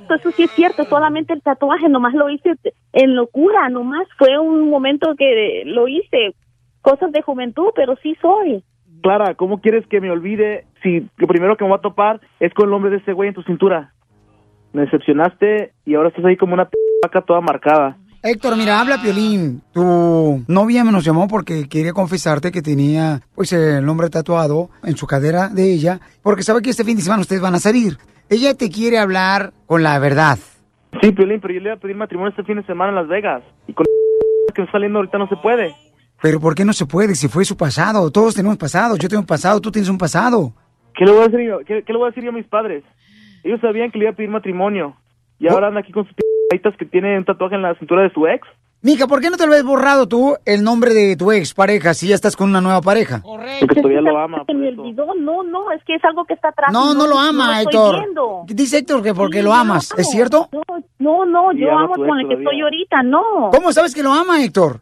Eso sí es cierto, solamente el tatuaje, nomás lo hice en locura, nomás fue un momento que lo hice, cosas de juventud, pero sí soy. Clara, ¿cómo quieres que me olvide si lo primero que me voy a topar es con el nombre de ese güey en tu cintura? Me decepcionaste y ahora estás ahí como una p vaca toda marcada. Héctor, mira, habla Piolín. Tu novia me nos llamó porque quería confesarte que tenía pues el nombre tatuado en su cadera de ella, porque sabe que este fin de semana ustedes van a salir. Ella te quiere hablar con la verdad. Sí, Piolín, pero yo le iba a pedir matrimonio este fin de semana en Las Vegas. Y con que está saliendo ahorita no se puede. Pero ¿por qué no se puede? Si fue su pasado. Todos tenemos pasado. Yo tengo un pasado, tú tienes un pasado. ¿Qué le voy a decir yo? ¿Qué, qué le voy a decir yo a mis padres? Ellos sabían que le iba a pedir matrimonio. Y ahora anda aquí con sus p***itas que tiene un tatuaje en la cintura de su ex. Mija, ¿por qué no te lo has borrado tú el nombre de tu ex pareja si ya estás con una nueva pareja? Porque todavía lo ama. Se me olvidó, no, no, es que es algo que está atrás. No, no lo ama, lo estoy Héctor. viendo. Dice Héctor que porque Sí, lo amas. ¿es cierto? No, no, yo amo con el que estoy ahorita, no. ¿Cómo sabes que lo ama, Héctor?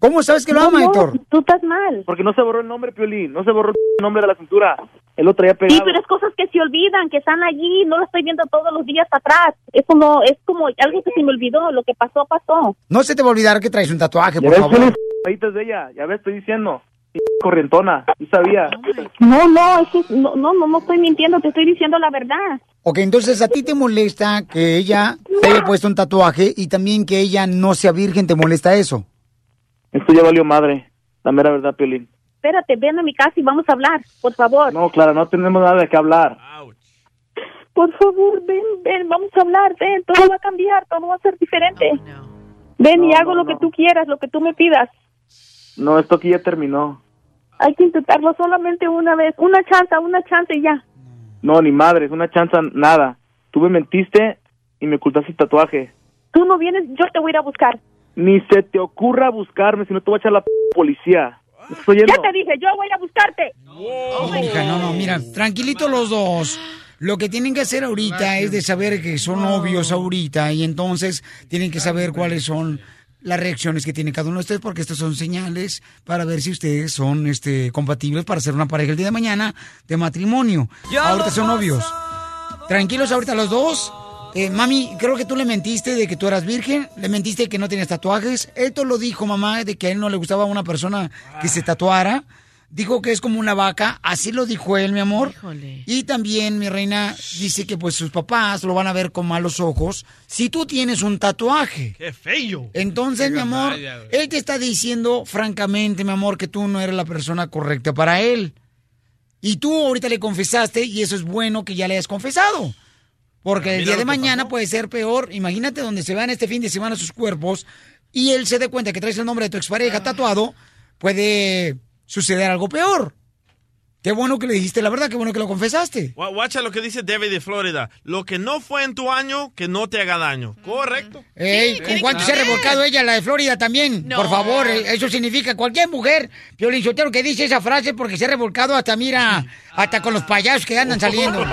¿Cómo sabes que lo No, ama, no, Héctor? Tú estás mal. Porque no se borró el nombre, Piolín. No se borró el nombre de la cintura. Lo traía Sí, pegado. pero es cosas que se olvidan, que están allí, no lo estoy viendo todos los días atrás. Eso no, es como algo que se me olvidó, lo que pasó, pasó. No se te va a olvidar que traes un tatuaje, Ya por ves, favor. De ella. Ya ves, estoy diciendo. Corrientona. Yo sabía. No, no, es que no, no, no estoy mintiendo, te estoy diciendo la verdad. Ok, entonces a ti te molesta que ella te haya puesto un tatuaje y también que ella no sea virgen, ¿te molesta eso? Esto ya valió madre. La mera verdad, Piolín. Espérate, ven a mi casa y vamos a hablar, por favor. No, Clara, no tenemos nada de qué hablar. Por favor, ven, ven, vamos a hablar, ven, todo va a cambiar, todo va a ser diferente. Ven y No, hago no, lo que no. tú quieras, lo que tú me pidas. No, esto aquí ya terminó. Hay que intentarlo solamente una vez, una chance, una chance y ya. No, ni madre, es una chance, nada. Tú me mentiste y me ocultaste el tatuaje. Tú no vienes, yo te voy a ir a buscar. Ni se te ocurra buscarme, si no te voy a echar la p policía. Ya te dije, yo voy a buscarte. Hija, no, no, mira, tranquilitos los dos. Lo que tienen que hacer ahorita es de saber que son novios ahorita y entonces tienen que saber cuáles son las reacciones que tiene cada uno de ustedes porque estas son señales para ver si ustedes son este compatibles para ser una pareja el día de mañana de matrimonio. ahorita son novios. Tranquilos ahorita los dos. Eh, mami, creo que tú le mentiste de que tú eras virgen, le mentiste de que no tenías tatuajes. Esto lo dijo mamá de que a él no le gustaba una persona que se tatuara. Dijo que es como una vaca, así lo dijo él, mi amor. Y también mi reina dice que pues sus papás lo van a ver con malos ojos si tú tienes un tatuaje. ¡Qué feo! Entonces, mi amor, él te está diciendo francamente, mi amor, que tú no eres la persona correcta para él. Y tú ahorita le confesaste y eso es bueno que ya le hayas confesado. Porque el día de mañana puede ser peor. Imagínate donde se van este fin de semana sus cuerpos y él se dé cuenta que traes el nombre de tu expareja tatuado, puede suceder algo peor. Qué bueno que le dijiste la verdad, qué bueno que lo confesaste. Gua- Guacha lo que dice David de Florida. Lo que no fue en tu año, que no te haga daño. Correcto. Ey, ¿con cuánto se ha revolcado ella, la de Florida también? No. Por favor, eso significa cualquier mujer, Piolín Sotelo, que dice esa frase porque se ha revolcado hasta, mira, hasta con los payasos que andan saliendo.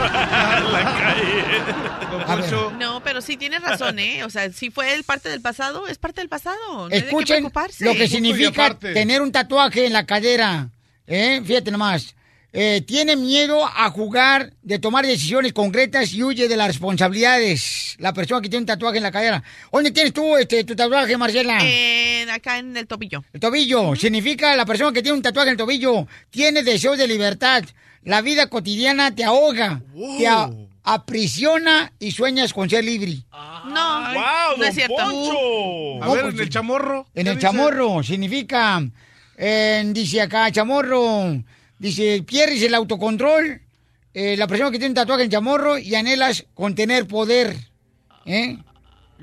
A ver. No, pero sí tienes razón, ¿eh? O sea, si fue el parte del pasado, es parte del pasado. No hay de qué Escuchen preocuparse. lo que significa tener un tatuaje en la cadera. ¿eh? Fíjate nomás. Eh, tiene miedo a jugar, de tomar decisiones concretas y huye de las responsabilidades. La persona que tiene un tatuaje en la cadera. ¿Dónde tienes tú este, tu tatuaje, Marcela? En- acá en el tobillo. El tobillo significa la persona que tiene un tatuaje en el tobillo tiene deseos de libertad. La vida cotidiana te ahoga, te a- aprisiona y sueñas con ser libre. No, wow, no es cierto. A ver, en el chamorro. En ¿qué el dice? chamorro significa, dice acá, chamorro, dice, pierdes el autocontrol, eh, la persona que tiene un tatuaje en chamorro y anhelas con tener poder. ¿eh?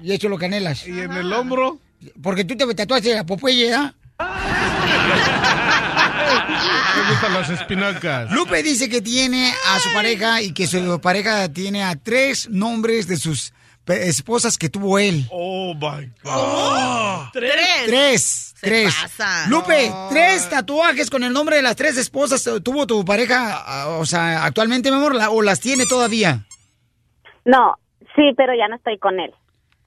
Y eso es lo que anhelas. ¿Y en el hombro? Porque tú te tatuaste la Popeye, ¿ah? Me gustan las espinacas. Lupe dice que tiene a su pareja y que su pareja tiene a tres nombres de sus esposas que tuvo él. Oh, my God. ¿Tres? Tres, Se tres. pasa. Lupe, tres tatuajes con el nombre de las tres esposas eh, tuvo tu pareja, ah, o sea, actualmente, mi amor, o las tiene todavía. No, sí, pero ya no estoy con él.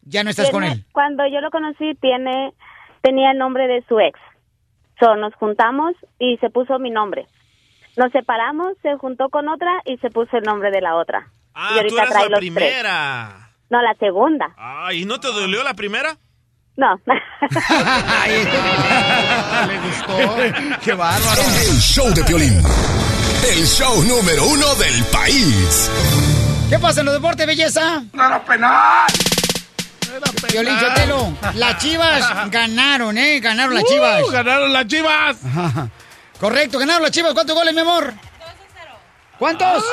Ya no estás con él. Cuando yo lo conocí, tiene, tenía el nombre de su ex. So, nos juntamos y se puso mi nombre. Nos separamos, se juntó con otra y se puso el nombre de la otra. Ah, y tú ahorita eras trae la los tres. No, la segunda. Ah, ¿y no te dolió la primera? No. Le gustó. Qué bárbaro. El show de Piolín. El show número uno del país. ¿Qué pasa en los deportes, belleza? ¡No era penal! Violín Sotelo, las chivas ganaron, ¿eh? Ganaron las Uh, chivas. ¡Ganaron las chivas! Correcto, ganaron las chivas. ¿Cuántos goles, mi amor? ¿Cuántos?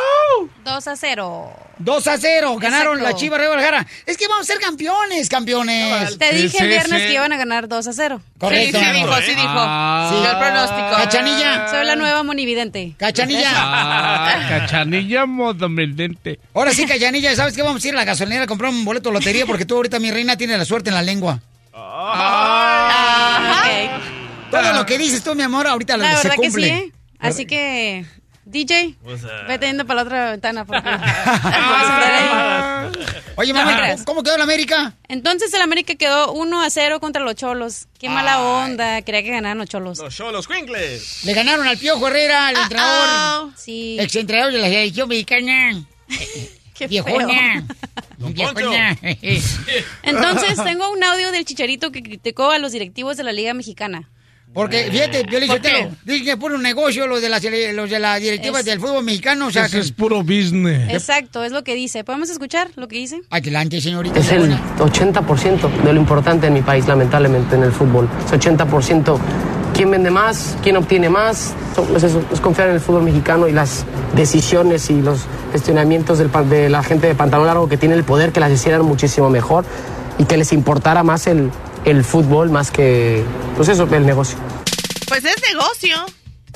2 a 0. 2 a 0. Ganaron Exacto. las chivas de Guadalajara. Es que vamos a ser campeones, campeones. Te dije el viernes que iban a ganar 2 a 0. Correcto. Sí, sí dijo, amor. sí dijo. Ah. Sí, el pronóstico. Cachanilla. Soy la nueva monividente. Cachanilla. Ah, cachanilla modamente. Ahora sí, Cachanilla, ¿sabes qué? Vamos a ir a la gasolinera a comprar un boleto de lotería porque tú ahorita, mi reina, tienes la suerte en la lengua. Ajá. Todo lo que dices tú, mi amor, ahorita La se verdad que cumple. sí, ¿eh? Así que, DJ, vete yendo para la otra ventana. Porque... Oye, mamá, ¿cómo quedó la América? Entonces el América quedó 1 a 0 contra los Cholos. Qué mala onda, quería que ganaran los Cholos. Los Cholos Quinkles. Le ganaron al Piojo Herrera, el entrenador. Sí. Ex entrenador de la selección mexicana. Qué Viejona. feo. Viejona. Entonces tengo un audio del Chicharito que criticó a los directivos de la Liga Mexicana. Porque, fíjate, Piolín ¿Por Sotelo, qué? dicen que es puro negocio los de las los de la directiva Es- del fútbol mexicano. O sea, que... es puro business. Exacto, es lo que dice. ¿Podemos escuchar lo que dice? Adelante, señorita. Es el 80% de lo importante en mi país, lamentablemente, en el fútbol. Es 80% quién vende más, quién obtiene más. Es eso, es confiar en el fútbol mexicano y las decisiones y los gestionamientos del pan- de la gente de pantalón largo que tiene el poder que las hicieran muchísimo mejor y que les importara más el, el fútbol más que, pues eso, el negocio. Pues es negocio.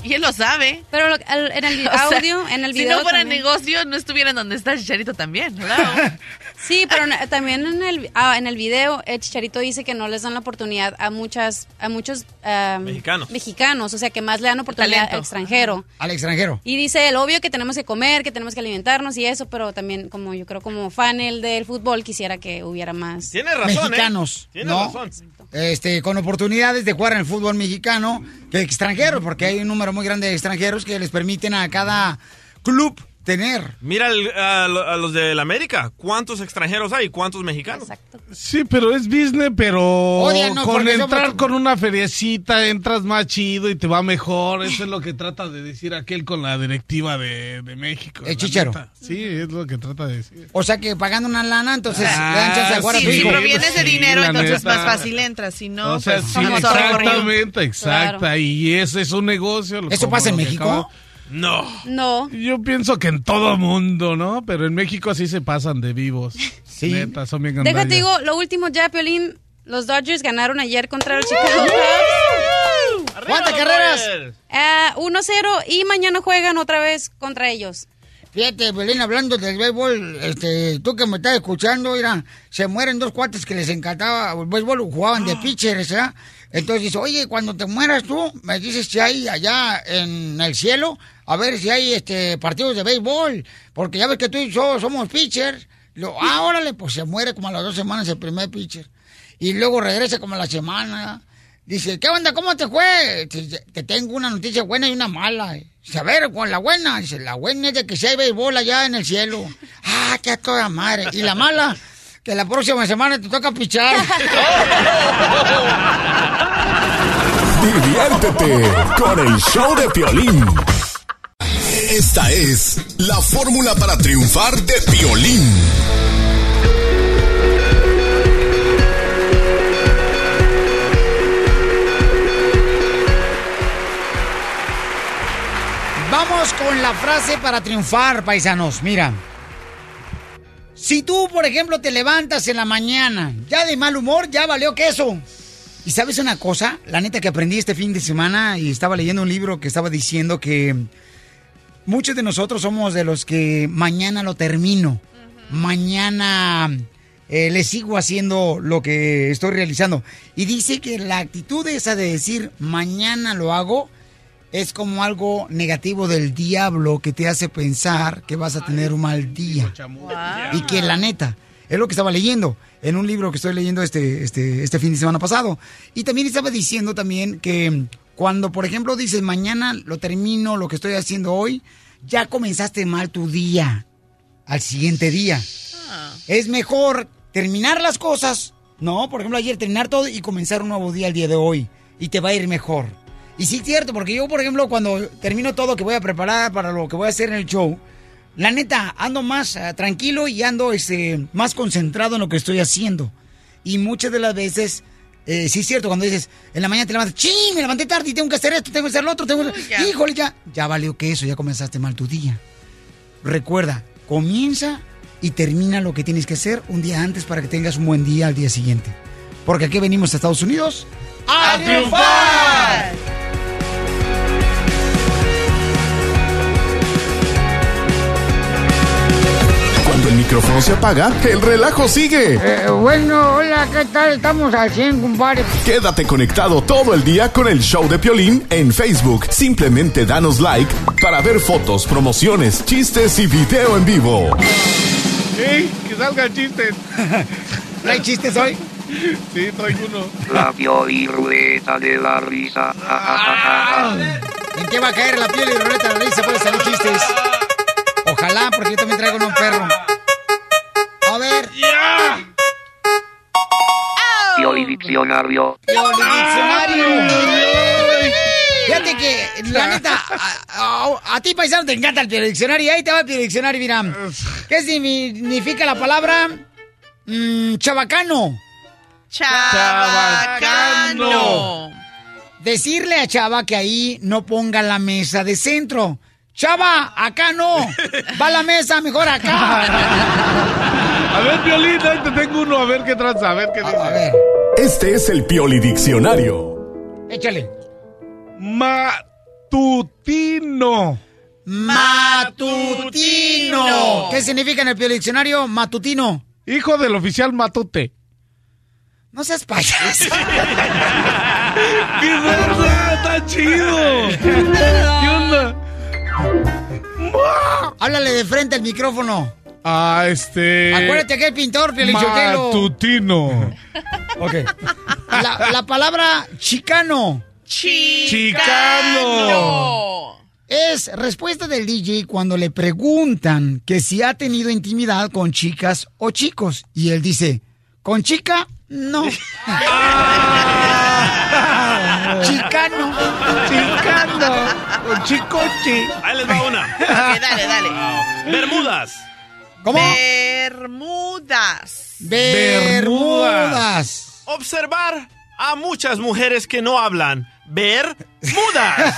Y él lo sabe. Pero lo- en el O sea, audio, en el Si video no fuera también. negocio, no estuviera donde está Chicharito también, ¿verdad? Sí, pero también en el, ah, en el video, el Chicharito dice que no les dan la oportunidad a muchas, a muchos ah, Mexicanos. mexicanos, o sea, que más le dan oportunidad Talento. al extranjero. Al extranjero. Y dice el obvio que tenemos que comer, que tenemos que alimentarnos y eso, pero también como yo creo como fan el del fútbol quisiera que hubiera más. Tiene razón, mexicanos, ¿eh? Tiene ¿no? razón. Este, con oportunidades de jugar en el fútbol mexicano que extranjeros, porque hay un número muy grande de extranjeros que les permiten a cada club tener. Mira el- a, lo- a los del América. ¿Cuántos extranjeros hay? ¿Cuántos mexicanos? Sí, pero es business, pero Odianos con entrar somos- con una feriecita entras más chido y te va mejor. Eso es lo que trata de decir aquel con la directiva de, de México. El la chichero. neta. Sí, es lo que trata de decir. O sea que pagando una lana, entonces Ah, le dan chance de jugar a Sí, tu si hijo. provienes de sí, dinero, la entonces neta. más fácil entras. Si no, o sea, pues sí, exactamente, exacta. Claro. Y ese es un negocio. ¿Eso pasa en México? acabo- No. No. Yo pienso que en todo mundo, ¿no? Pero en México sí se pasan de vivos. Sí. Neta, son bien Déjate digo, lo último ya, Piolín, los Dodgers ganaron ayer contra los Chicago Cubs. ¿Cuántas carreras? Ah, 1-0 y mañana juegan otra vez contra ellos. Fíjate, Belén, hablando del béisbol, este, tú que me estás escuchando, mira, se mueren dos cuates que les encantaba el béisbol, jugaban de pitchers, ¿ya? Entonces dice, oye, cuando te mueras tú, me dices si hay allá en el cielo, a ver si hay este partidos de béisbol, porque ya ves que tú y yo somos pitchers. Lo, ah, órale, pues se muere como a las dos semanas el primer pitcher. Y luego regresa como a la semana. Dice, ¿qué onda? ¿Cómo te fue? Te tengo una noticia buena y una mala. Dice, a ver, con la buena. Dice, la buena es de que si hay béisbol allá en el cielo. Ah, que a toda madre. Y la mala, que la próxima semana te toca pichar. Diviértete con el show de Piolín. Esta es la fórmula para triunfar de Piolín. Vamos con la frase para triunfar, paisanos. Mira. Si tú, por ejemplo, te levantas en la mañana ya de mal humor, ya valió queso. Y sabes una cosa, la neta que aprendí este fin de semana y estaba leyendo un libro que estaba diciendo que muchos de nosotros somos de los que mañana lo termino. Mañana eh, le sigo haciendo lo que estoy realizando. Y dice que la actitud esa de decir mañana lo hago es como algo negativo del diablo que te hace pensar que vas a tener un mal día. Y que la neta, es lo que estaba leyendo en un libro que estoy leyendo este, este, este fin de semana pasado. Y también estaba diciendo también que cuando, por ejemplo, dices mañana lo termino, lo que estoy haciendo hoy, ya comenzaste mal tu día al siguiente día. Es mejor terminar las cosas, ¿no? Por ejemplo, ayer terminar todo y comenzar un nuevo día el día de hoy. Y te va a ir mejor. Y sí es cierto, porque yo, por ejemplo, cuando termino todo que voy a preparar para lo que voy a hacer en el show, La neta, ando más eh, tranquilo y ando este, más concentrado en lo que estoy haciendo. Y muchas de las veces, eh, sí es cierto, cuando dices, en la mañana te levantas, ¡sí! Me levanté tarde y tengo que hacer esto, tengo que hacer lo otro, tengo que... ya. Híjole, ya. Ya valió que eso, ya comenzaste mal tu día. Recuerda, comienza y termina lo que tienes que hacer un día antes para que tengas un buen día al día siguiente. Porque aquí venimos a Estados Unidos ¡A triunfar! Micrófono se apaga, el relajo sigue. Eh, bueno, hola, ¿qué tal? Estamos al 100, compadre. Quédate conectado todo el día con el show de Piolín en Facebook. Simplemente danos like para ver fotos, promociones, chistes y video en vivo. ¡Ey! Que salgan chistes. ¿Hay chistes hoy? Sí, traigo uno. La Pioli Ruleta de la Risa. ¿En qué va a caer la piel y ruleta de la risa? Puede salir chistes. Ojalá, porque yo también traigo un perro. Diccionario. Diccionario. Fíjate que, la neta, a, a- a ti, paisano, te encanta el Diccionario. Ahí te va el Diccionario, mira. ¿Qué significa la palabra mm, chabacano? Chabacano. Decirle a Chava que ahí no ponga la mesa de centro. Chava, acá no. Va la mesa, mejor acá. A ver, Violín, ahí te tengo uno, a ver qué tranza, a ver qué dice. A ver, Este es el Pioli Diccionario. échale. Matutino. Matutino. ¿Qué significa en el Pioli Diccionario? Matutino. Hijo del oficial Matute. No seas payaso. ¡Qué! ¡Está chido! ¿Qué onda? Háblale de frente al micrófono. Ah, este. Acuérdate que el pintor, Piolichotelo. Matutino. Ok. La, la palabra chicano. Chicano. Es respuesta del DJ cuando le preguntan que si ha tenido intimidad con chicas o chicos. Y él dice, ¿con chica? No. Chicano. Chicano. Con chicoche. Ahí les va una. Ok, dale, dale. Bermudas. ¿Cómo? Bermudas. Bermudas. Observar a muchas mujeres que no hablan. Ver mudas.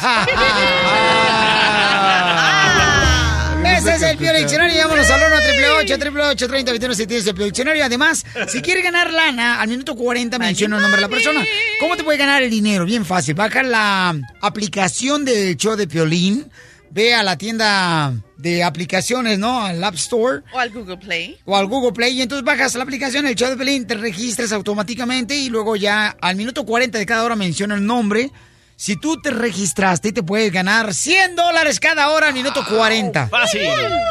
Ese es el Pio Diccionario. Llámanos al 1 888 3021 si tienes el Pio Diccionario. Además, si quieres ganar lana, al minuto 40 menciona el nombre de la persona. ¿Cómo te puede ganar el dinero? Bien fácil. Baja la aplicación del show de Piolín. Ve a la tienda de aplicaciones, ¿no? Al App Store O al Google Play. o al Google Play y entonces bajas la aplicación, el show de Pelín, te registras automáticamente y luego ya al minuto 40 de cada hora menciona el nombre. Si tú te registraste, te puedes ganar 100 dólares cada hora al minuto 40. Fácil.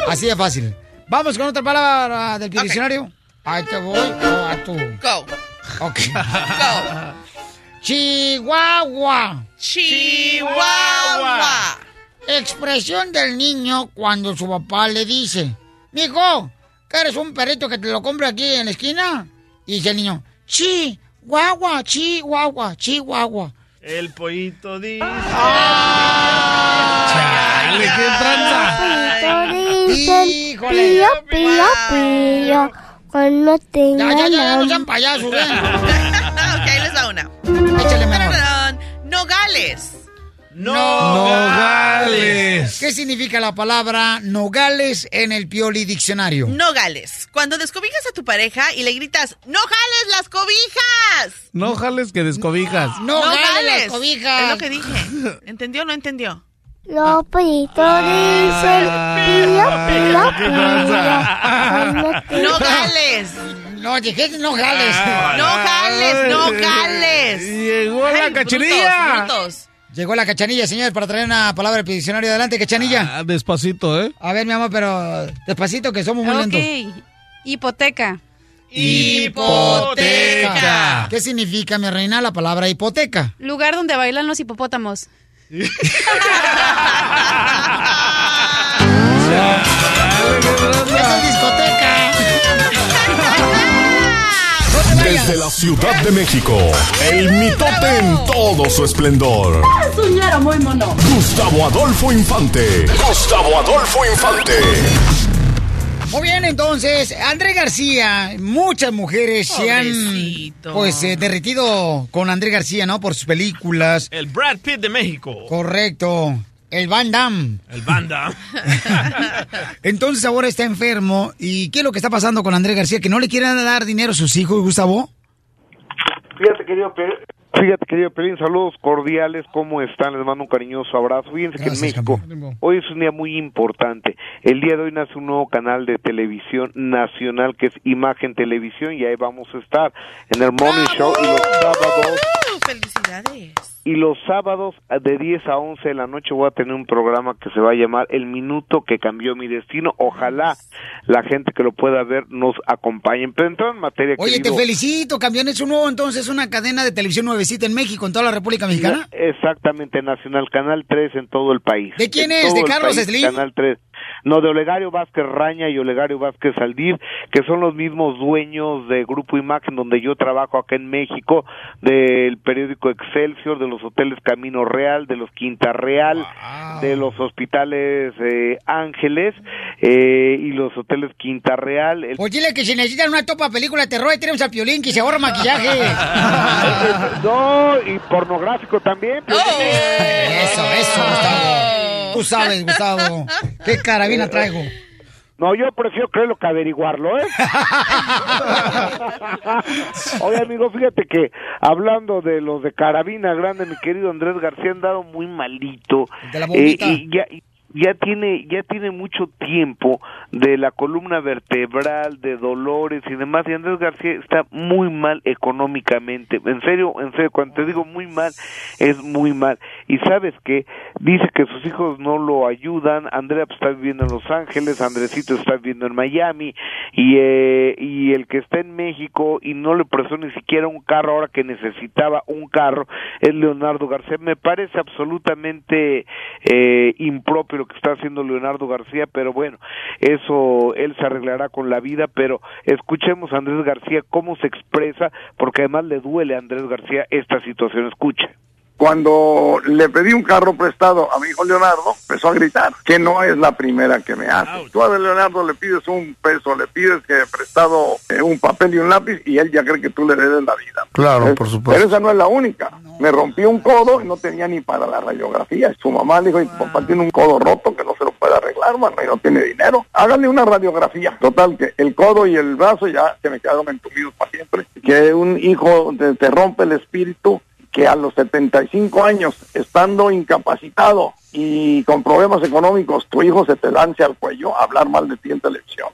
Así de fácil. Vamos con otra palabra del diccionario. Ahí te voy. o a tú. Go. Ok. Go. Chihuahua. Chihuahua. Expresión del niño cuando su papá le dice, Mijo, ¿quieres un perrito que te lo compre aquí en la esquina? Y dice el niño, Chihuahua, Chihuahua, Chihuahua. El pollito dice. Chale, qué tranza. Híjole. Pío, pío, pío. Cuando Ya, tenga ya, ya, ya, no sean payasos, ¿eh? ok, ahí les da una. Échale. Nogales. Nogales. ¿Qué significa la palabra nogales en el Pioli Diccionario? Nogales. Cuando descobijas a tu pareja y le gritas, ¡No jales las cobijas! No jales que descobijas. No jales las cobijas. Es lo que dije. ¿Entendió o no entendió? ¿Qué pío. tranza? Cuando tenga- ¡Nogales! No, dije no jales. ¡No jales! ¡No jales! Llegó la brutos. Llegó la cachanilla, señor, para traer una palabra del diccionario. Adelante, cachanilla. Ah, despacito, ¿eh? A ver, mi amor, pero despacito, que somos muy lentos. Ok. Hipoteca. Hipoteca. ¿Qué significa, mi reina, la palabra hipoteca? Lugar donde bailan los hipopótamos. Desde la Ciudad de México, el mitote en todo su esplendor. muy mono. Gustavo Adolfo Infante. Gustavo Adolfo Infante. Muy bien, entonces, André García, muchas mujeres se han pues eh, derretido con André García, ¿no? Por sus películas. El Brad Pitt de México. Correcto. El Van Damme. El banda. Entonces ahora está enfermo. ¿Y qué es lo que está pasando con André García? ¿Que no le quieren dar dinero a sus hijos, Gustavo? Fíjate, querido Pelín, fíjate, querido Pelín, saludos cordiales, ¿cómo están? Les mando un cariñoso abrazo. Fíjense que en México hoy es un día muy importante. El día de hoy nace un nuevo canal de televisión nacional que es Imagen Televisión y ahí vamos a estar en el Morning Show y los sábados ¡Felicidades! Y los sábados de 10 a 11 de la noche voy a tener un programa que se va a llamar El Minuto que Cambió Mi Destino. Ojalá la gente que lo pueda ver nos acompañen. Pero entonces en materia Oye, te felicito, campeón. Es un nuevo, entonces, una cadena de televisión nuevecita en México, en toda la República Mexicana. Exactamente, Nacional Canal 3 en todo el país. ¿De quién En es? ¿De Carlos país, Slim? Canal 3. No, de Olegario Vázquez Raña y Olegario Vázquez Aldir, que son los mismos dueños de Grupo Imagen, donde yo trabajo acá en México, del periódico Excelsior, de los hoteles Camino Real, de los Quinta Real, de los hospitales eh, Ángeles eh, y los hoteles Quinta Real. El- Pues dile que si necesitan una topa película de terror, ahí tenemos a Piolín que se ahorra maquillaje. no, y pornográfico también. Eso, eso, Gustavo. Tú sabes, Gustavo. ¿Qué carabina traigo? No, yo prefiero creerlo que averiguarlo, ¿eh? Oye, amigo, fíjate que hablando de los de Carabina Grande, mi querido Andrés García han dado muy malito. De la bombita. Eh, y ya, ya tiene ya tiene mucho tiempo de la columna vertebral, de dolores y demás, y Andrés García está muy mal económicamente. En serio, en serio, cuando te digo muy mal, es muy mal. Y sabes que dice que sus hijos no lo ayudan, Andrea pues, está viviendo en Los Ángeles, Andresito está viviendo en Miami, y, eh, y el que está en México y no le prestó ni siquiera un carro ahora que necesitaba un carro es Leonardo García. Me parece absolutamente eh, impropio lo que está haciendo Leonardo García, pero bueno, eso él se arreglará con la vida, pero escuchemos a Andrés García cómo se expresa, porque además le duele a Andrés García esta situación. Escuche. Cuando le pedí un carro prestado a mi hijo Leonardo, empezó a gritar, que no es la primera que me hace. Tú a Leonardo le pides un peso, le pides que prestado eh, un papel y un lápiz y él ya cree que tú le des la vida. Claro, ¿Eh? por supuesto. Pero esa no es la única. Me rompí un codo y no tenía ni para la radiografía. Su mamá le dijo, "Y tu papá tiene un codo roto que no se lo puede arreglar, mano, y no tiene dinero. Háganle una radiografía. Total, que el codo y el brazo ya se me quedaron entumidos para siempre. Que un hijo te, te rompe el espíritu que a los 75 años, estando incapacitado y con problemas económicos, tu hijo se te lance al cuello a hablar mal de ti en televisión.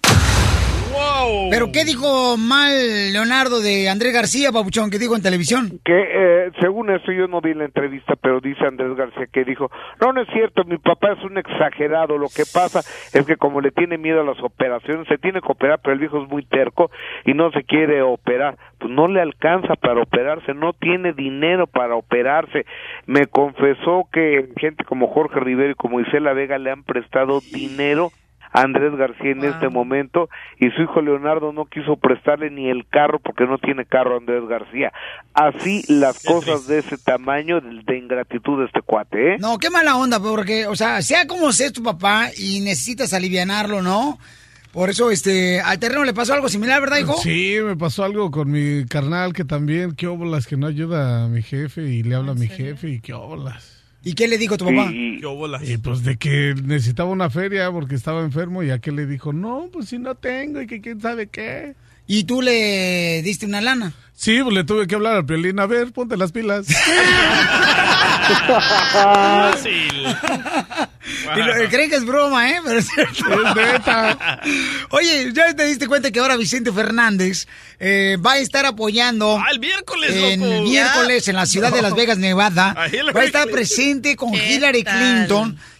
¿Pero qué dijo mal Leonardo de Andrés García, Papuchón, que dijo en televisión? que eh, según eso yo no vi la entrevista, pero dice Andrés García que dijo, no, no es cierto, mi papá es un exagerado, lo que pasa es que como le tiene miedo a las operaciones, se tiene que operar, pero el viejo es muy terco y no se quiere operar, pues no le alcanza para operarse, no tiene dinero para operarse, me confesó que gente como Jorge Rivero y como Isela Vega le han prestado dinero Andrés García en este momento y su hijo Leonardo no quiso prestarle ni el carro porque no tiene carro Andrés García. Así las cosas de ese tamaño de, ingratitud de este cuate, ¿eh? No, qué mala onda, porque, o sea, sea como sea tu papá y necesitas alivianarlo, ¿no? Por eso, este, al terreno le pasó algo similar, ¿verdad, hijo? Sí, me pasó algo con mi carnal que también, qué óbolas, que no ayuda a mi jefe y le habla a mi jefe y qué óbolas. ¿Y qué le dijo tu papá? Y pues de que necesitaba una feria porque estaba enfermo y a qué le dijo, no, pues si no tengo y que quién sabe qué. ¿Y tú le diste una lana? Sí, pues le tuve que hablar al Piolín, a ver, ponte las pilas. Fácil. Y lo- creen que es broma, ¿eh? Pero es cierto. Oye, ¿ya te diste cuenta que ahora Vicente Fernández eh, va a estar apoyando... Ah, el miércoles, En loco. miércoles en la ciudad de Las Vegas, Nevada. Va a estar Clinton. presente con ¿Qué Hillary tal?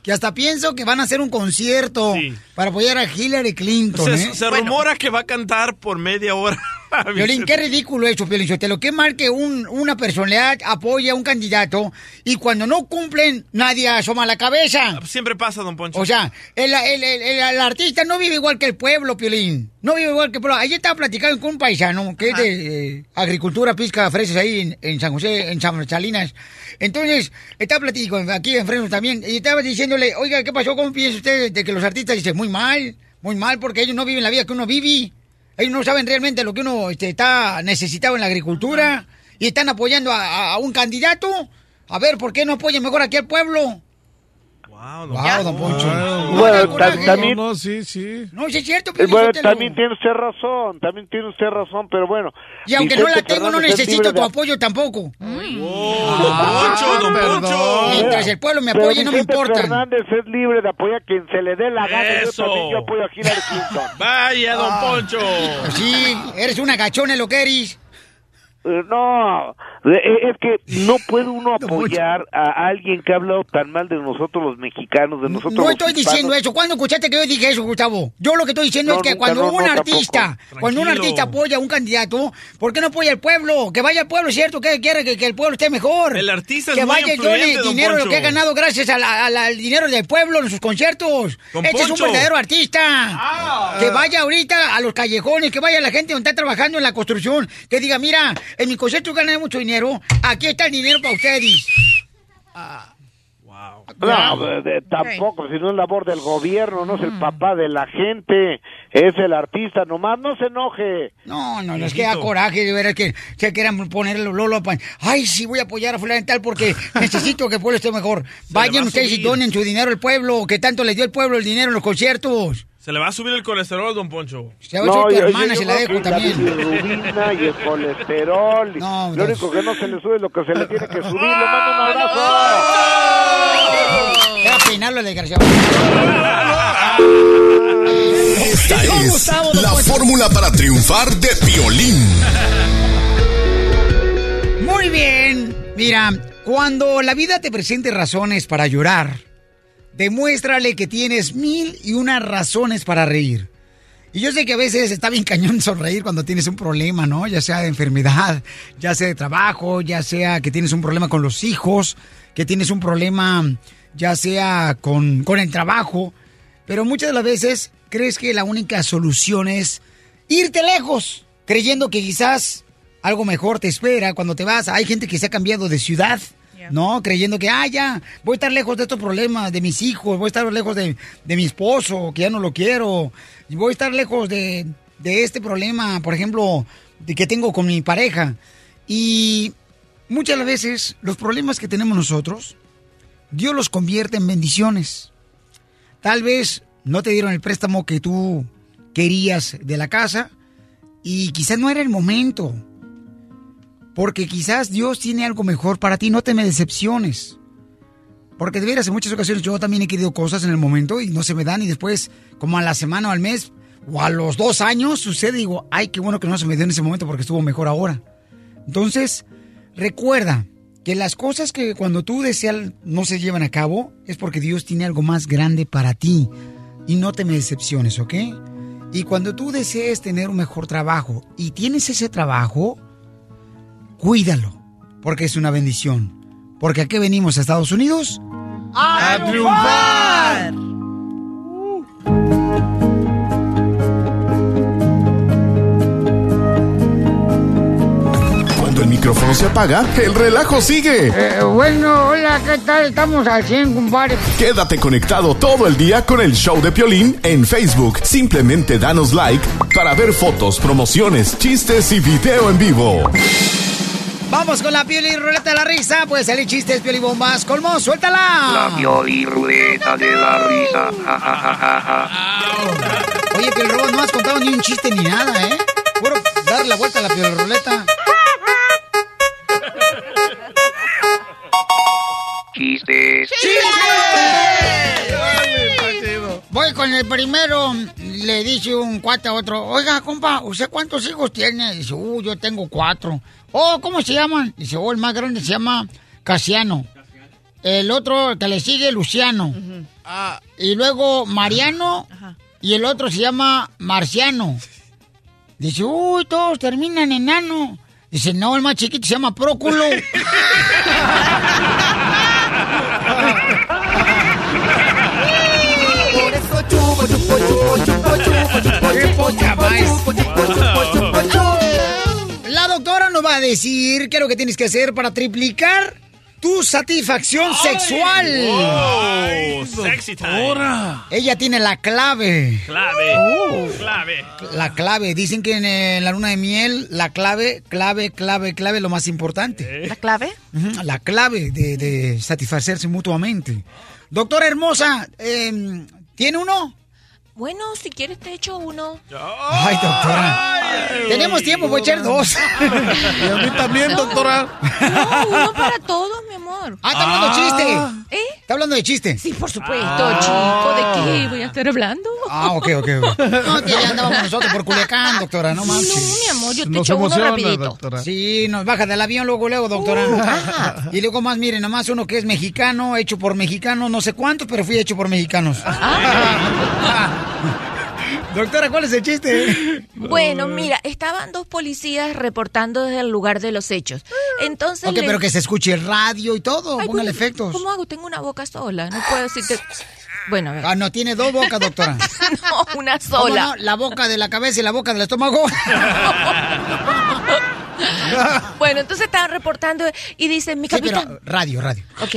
Que hasta pienso que van a hacer un concierto para apoyar a Hillary Clinton, Se, ¿eh? se rumora que va a cantar por media hora. Violín, qué ridículo eso, Piolín Sotelo. Qué mal que un, una personalidad apoya a un candidato y cuando no cumplen, nadie asoma la cabeza. Siempre pasa, don Poncho. O sea, el, el- el- el- el artista no vive igual que el pueblo, Piolín. No vive igual que pueblo. Ayer estaba platicando con un paisano que es de eh, agricultura, pizca, fresas ahí en, en San José, en San Salinas. Entonces, estaba platicando aquí en Fresno también y estaba diciéndole, oiga, ¿qué pasó? ¿Cómo piensa usted de que los artistas dicen muy mal? Muy mal, porque ellos no viven la vida que uno vive. Ellos no saben realmente lo que uno este, está necesitado en la agricultura. Y están apoyando a, a- a un candidato. A ver, ¿por qué no apoyan mejor aquí al pueblo? Wow, don Poncho. Bueno, No, ta- no, también, No, sí, sí. No, sí es cierto, eh, Piolín bueno, también tiene usted razón, también tiene usted razón, pero bueno. Y aunque no la Vicente tengo, no Fernández es necesito tu de- apoyo tampoco. Ah, Poncho, don Poncho. Mientras el pueblo me Pero apoye, no me Vicente importa. Fernández es libre de apoyar a quien se le dé la gana. Yo Eso. también yo apoyo a Hillary Clinton. Vaya, don Ah. Poncho. Sí, eres una gachona lo que eres. Eh, No, eh, es que no puede uno apoyar a alguien que ha hablado tan mal de nosotros los mexicanos, de nosotros No los estoy hispanos. diciendo eso. ¿Cuándo escuchaste que yo dije eso, Gustavo? Yo lo que estoy diciendo No, es que nunca, cuando no, un no, artista, tampoco. cuando un artista apoya a un candidato, ¿por qué no apoya al pueblo? Que vaya al pueblo, ¿cierto? Que quiere que, que el pueblo esté mejor. El artista es que muy vaya y done dinero lo que ha ganado gracias a la- a la- al dinero del pueblo en sus conciertos. Don este es un verdadero artista. Que vaya ahorita a los callejones, que vaya la gente donde está trabajando en la construcción, que diga, mira, en mi concierto gané mucho dinero, aquí está el dinero para ustedes. No, de- de- tampoco, si no es labor del gobierno, no es el papá de la gente, es el artista, nomás no se enoje. No, no, les queda coraje de ver que se quieran poner el Lolo. pa- Ay, sí, voy a apoyar a fulano y tal porque necesito que el pueblo esté mejor. Vayan ustedes y donen su dinero al pueblo, que tanto les dio el pueblo el dinero en los conciertos. Se le va a subir el colesterol, don Poncho. Se va a subir tu yo- hermana, yo se la dejo la también. bilirrubina y el colesterol. No, lo pues- único que no se le sube es lo que se le tiene que subir. Le mando un abrazo. Deja peinarlo, el desgraciado. Esta No, es Gustavo, la Poncho. fórmula para triunfar de Piolín. Muy bien. Mira, cuando la vida te presente razones para llorar, demuéstrale que tienes mil y unas razones para reír. Y yo sé que a veces está bien cañón sonreír cuando tienes un problema, ¿no? Ya sea de enfermedad, ya sea de trabajo, ya sea que tienes un problema con los hijos, que tienes un problema ya sea con, con el trabajo. Pero muchas de las veces crees que la única solución es irte lejos, creyendo que quizás algo mejor te espera cuando te vas. Hay gente que se ha cambiado de ciudad, ¿no? Creyendo que, ah, ya, voy a estar lejos de estos problemas, de mis hijos, voy a estar lejos de, de mi esposo, que ya no lo quiero, voy a estar lejos de, de este problema, por ejemplo, de que tengo con mi pareja. Y muchas veces los problemas que tenemos nosotros, Dios los convierte en bendiciones. Tal vez no te dieron el préstamo que tú querías de la casa y quizás no era el momento. Porque quizás Dios tiene algo mejor para ti, no te me decepciones. Porque de veras en muchas ocasiones yo también he querido cosas en el momento y no se me dan y después como a la semana o al mes o a los dos años sucede y digo, ay, qué bueno que no se me dio en ese momento porque estuvo mejor ahora. Entonces, recuerda que las cosas que cuando tú deseas no se llevan a cabo es porque Dios tiene algo más grande para ti y no te me decepciones, ¿ok? Y cuando tú desees tener un mejor trabajo y tienes ese trabajo, cuídalo, porque es una bendición. Porque aquí venimos a Estados Unidos a, triunfar. Cuando el micrófono se apaga, el relajo sigue. Eh, bueno, hola, ¿qué tal? Estamos al 100, compadre. Quédate conectado todo el día con el show de Piolín en Facebook. Simplemente danos like para ver fotos, promociones, chistes y video en vivo. Vamos con la piel y ruleta de la risa. Puede salir chistes, piel y bombas. Colmo, suéltala. La pioli ruleta de la risa. Oye, Robot, no has contado ni un chiste ni nada, ¿eh? Puro darle la vuelta a la piel ruleta. Chistes. Voy con el primero. Le dice un cuate a otro. Oiga, compa, ¿usted cuántos hijos tiene? Dice, uh, yo tengo cuatro. Oh, ¿cómo se llaman? Dice, oh, el más grande se llama Casiano. El otro que le sigue, Luciano. Y luego Mariano. Y el otro se llama Marciano. Dice, uy, todos terminan en nano. Dice, no, el más chiquito se llama Próculo. A decir qué es lo que tienes que hacer para triplicar tu satisfacción sexual. Oh, sexy time. Ella tiene la clave. Clave. Oh. Clave. La clave. Dicen que en eh, la luna de miel, la clave, clave, clave, clave lo más importante. ¿La clave? La clave de, de satisfacerse mutuamente. Doctora hermosa, eh, ¿tiene uno? Bueno, si quieres te echo uno. Ay, doctora. Tenemos tiempo, voy a echar dos. Y a mí también, doctora. No, uno para todos, mi amor. Ah, está hablando de chiste. ¿Eh? ¿Está hablando de chiste? Sí, por supuesto, chico. ¿De qué voy a estar hablando? Ah, ok, ok. ok. No, que ya andábamos nosotros por Culiacán, doctora, no manches. No, mi amor, yo te echo uno rapidito. Sí, nos baja del avión luego, luego, doctora. Ajá. Y luego más, miren, nomás uno que es mexicano, hecho por mexicanos, no sé cuántos, pero fui hecho por mexicanos. Doctora, ¿cuál es el chiste? Bueno, mira, estaban dos policías reportando desde el lugar de los hechos. Entonces. Ok, le- pero que se escuche el radio y todo, Ay, póngale pues, efectos. ¿Cómo hago? Tengo una boca sola. No puedo decirte. Bueno, a ver. Ah, no, tiene dos bocas, doctora. no, una ¿Cómo sola. no? La boca de la cabeza y la boca del estómago. Bueno, entonces estaban reportando y dicen, mi Sí, capitán. pero radio, radio. Ok.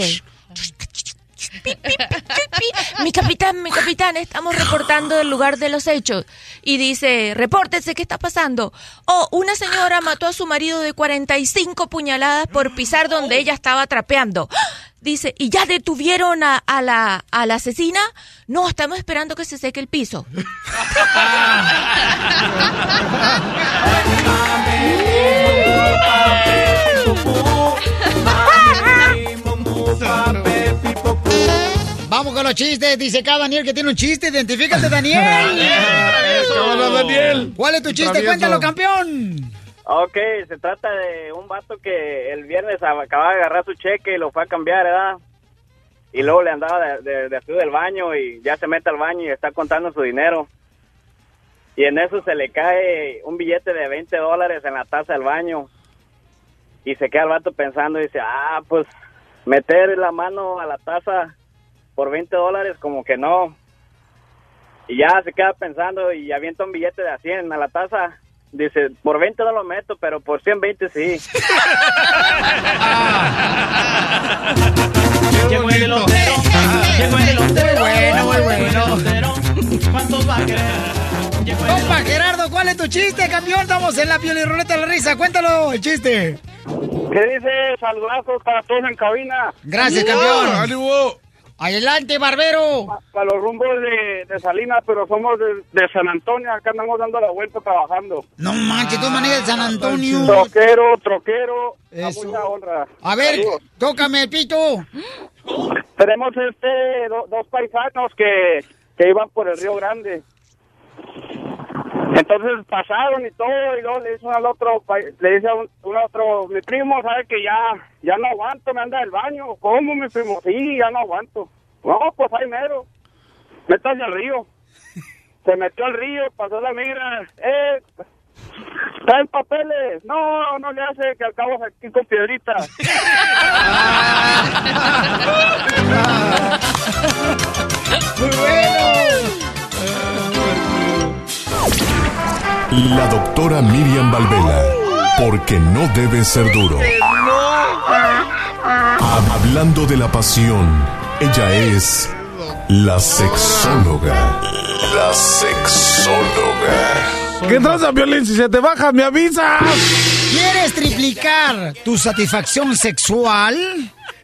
Mi capitán, mi capitán, estamos reportando el lugar de los hechos. Y dice, repórtese, ¿qué está pasando? Oh, una señora mató a su marido de 45 puñaladas por pisar donde ella estaba trapeando. ¡Ah! Dice, ¿y ya detuvieron a, a la, a la asesina? No, estamos esperando que se seque el piso. Vamos con los chistes. Dice acá Daniel que tiene un chiste. Identifícate, Daniel. Hola, Daniel. ¿Cuál es tu chiste? Travieso. Cuéntalo, campeón. Ok, se trata de un vato que el viernes acababa de agarrar su cheque y lo fue a cambiar, ¿verdad? Y luego le andaba de, de, del baño y ya se mete al baño y está contando su dinero. Y en eso se le cae un billete de 20 dólares en la taza del baño. Y se queda el vato pensando y dice, ah, pues meter la mano a la taza por 20 dólares como que no. Y ya se queda pensando y avienta un billete de a 100 a la taza. Dice, por 20 no lo meto, pero por 120 sí. Llegó el elotero. Llegó el elotero. Bueno, muy bueno. ¿Cuántos va a querer? Compa Gerardo, ¿cuál es tu chiste, campeón? Estamos en la piel y ruleta de la risa. Cuéntalo, el chiste. ¿Qué dice? Saludazos para todos en cabina. Gracias, campeón. Adelante, barbero. Para los rumbos de, de Salinas, pero somos de, de San Antonio. Acá andamos dando la vuelta trabajando. No manches, tú manejas de San Antonio. Troquero, troquero. A Eso. mucha honra. A ver, Saludos. tócame el pito. Tenemos este do- dos paisanos que, que iban por el Río Grande. Entonces pasaron y todo, y luego le dice uno al otro, le dice a un, un otro, mi primo, sabe que ya, ya no aguanto, me anda del baño. ¿Cómo, mi primo? Sí, ya no aguanto. No, pues ahí mero. Métase al río. Se metió al río, pasó la migra. Eh, ¿traen papeles? No, no le hace, que al cabo aquí con piedritas. Muy bueno. La doctora Miriam Valvela, porque no debe ser duro. Hablando de la pasión, ella es la sexóloga. La sexóloga. ¿Qué tranza, Violín? Si se te baja, me avisas. ¿Quieres triplicar tu satisfacción sexual?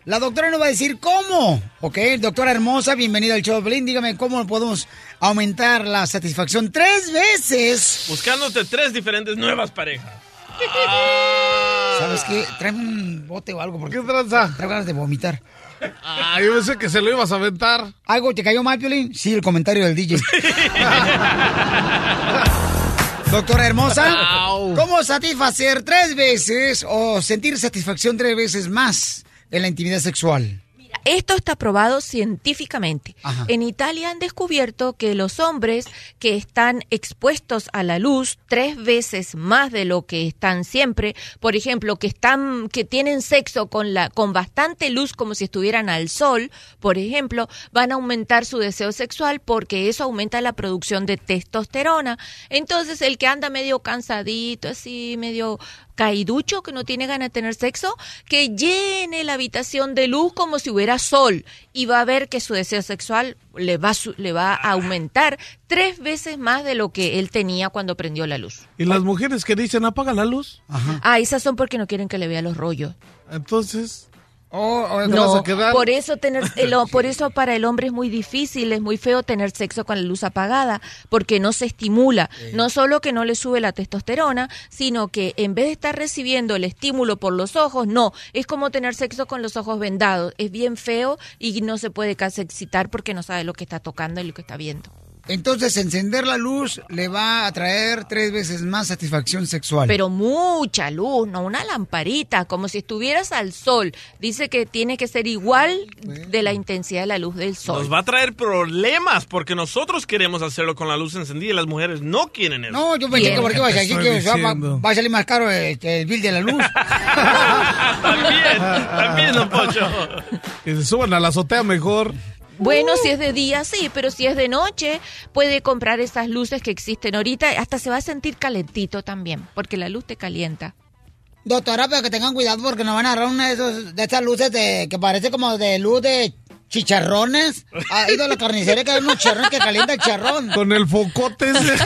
La doctora nos va a decir cómo. Ok, doctora hermosa, bienvenida al show de Pelín. Dígame cómo podemos aumentar la satisfacción tres veces. Buscándote tres diferentes nuevas parejas. ¿Sabes qué? Tráeme un bote o algo. Porque ¿Qué tranza? Traigo ganas de vomitar. Ah, yo pensé que se lo ibas a aventar. ¿Algo te cayó mal, Piolín? Sí, el comentario del DJ. Doctora hermosa, ¿cómo satisfacer tres veces o sentir satisfacción tres veces más en la intimidad sexual? Esto está probado científicamente. Ajá. En Italia han descubierto que los hombres que están expuestos a la luz tres veces más de lo que están siempre, por ejemplo, que están que tienen sexo con la con bastante luz como si estuvieran al sol, por ejemplo, van a aumentar su deseo sexual porque eso aumenta la producción de testosterona. Entonces, el que anda medio cansadito, así, medio caiducho que no tiene ganas de tener sexo, que llene la habitación de luz como si hubiera sol y va a ver que su deseo sexual le va, a su- le va a aumentar tres veces más de lo que él tenía cuando prendió la luz. ¿Y las mujeres que dicen apaga la luz? Ah, esas son porque no quieren que le vea los rollos. Entonces... Oh, ¿te vas No, por eso tener el ho- por eso para el hombre es muy difícil, es muy feo tener sexo con la luz apagada, porque no se estimula, no solo que no le sube la testosterona, sino que en vez de estar recibiendo el estímulo por los ojos, no, es como tener sexo con los ojos vendados, es bien feo y no se puede casi excitar porque no sabe lo que está tocando y lo que está viendo. Entonces, encender la luz le va a traer tres veces más satisfacción sexual. Pero mucha luz, no una lamparita, como si estuvieras al sol. Dice que tiene que ser igual de la intensidad de la luz del sol. Nos va a traer problemas porque nosotros queremos hacerlo con la luz encendida y las mujeres no quieren eso. No, yo pensé que porque vas a decir que va, va a salir más caro este, el bill de la luz. también, también, don Pocho. Que se suban a la azotea mejor. Bueno, si es de día, sí, pero si es de noche, puede comprar esas luces que existen ahorita. Hasta se va a sentir calentito también, porque la luz te calienta. Doctora, pero que tengan cuidado porque nos van a agarrar una de, esos, de estas luces de, que parece como de luz de chicharrones. Ha ido a la carnicería que hay unos charrones que calienta el charrón. Con el focote ese.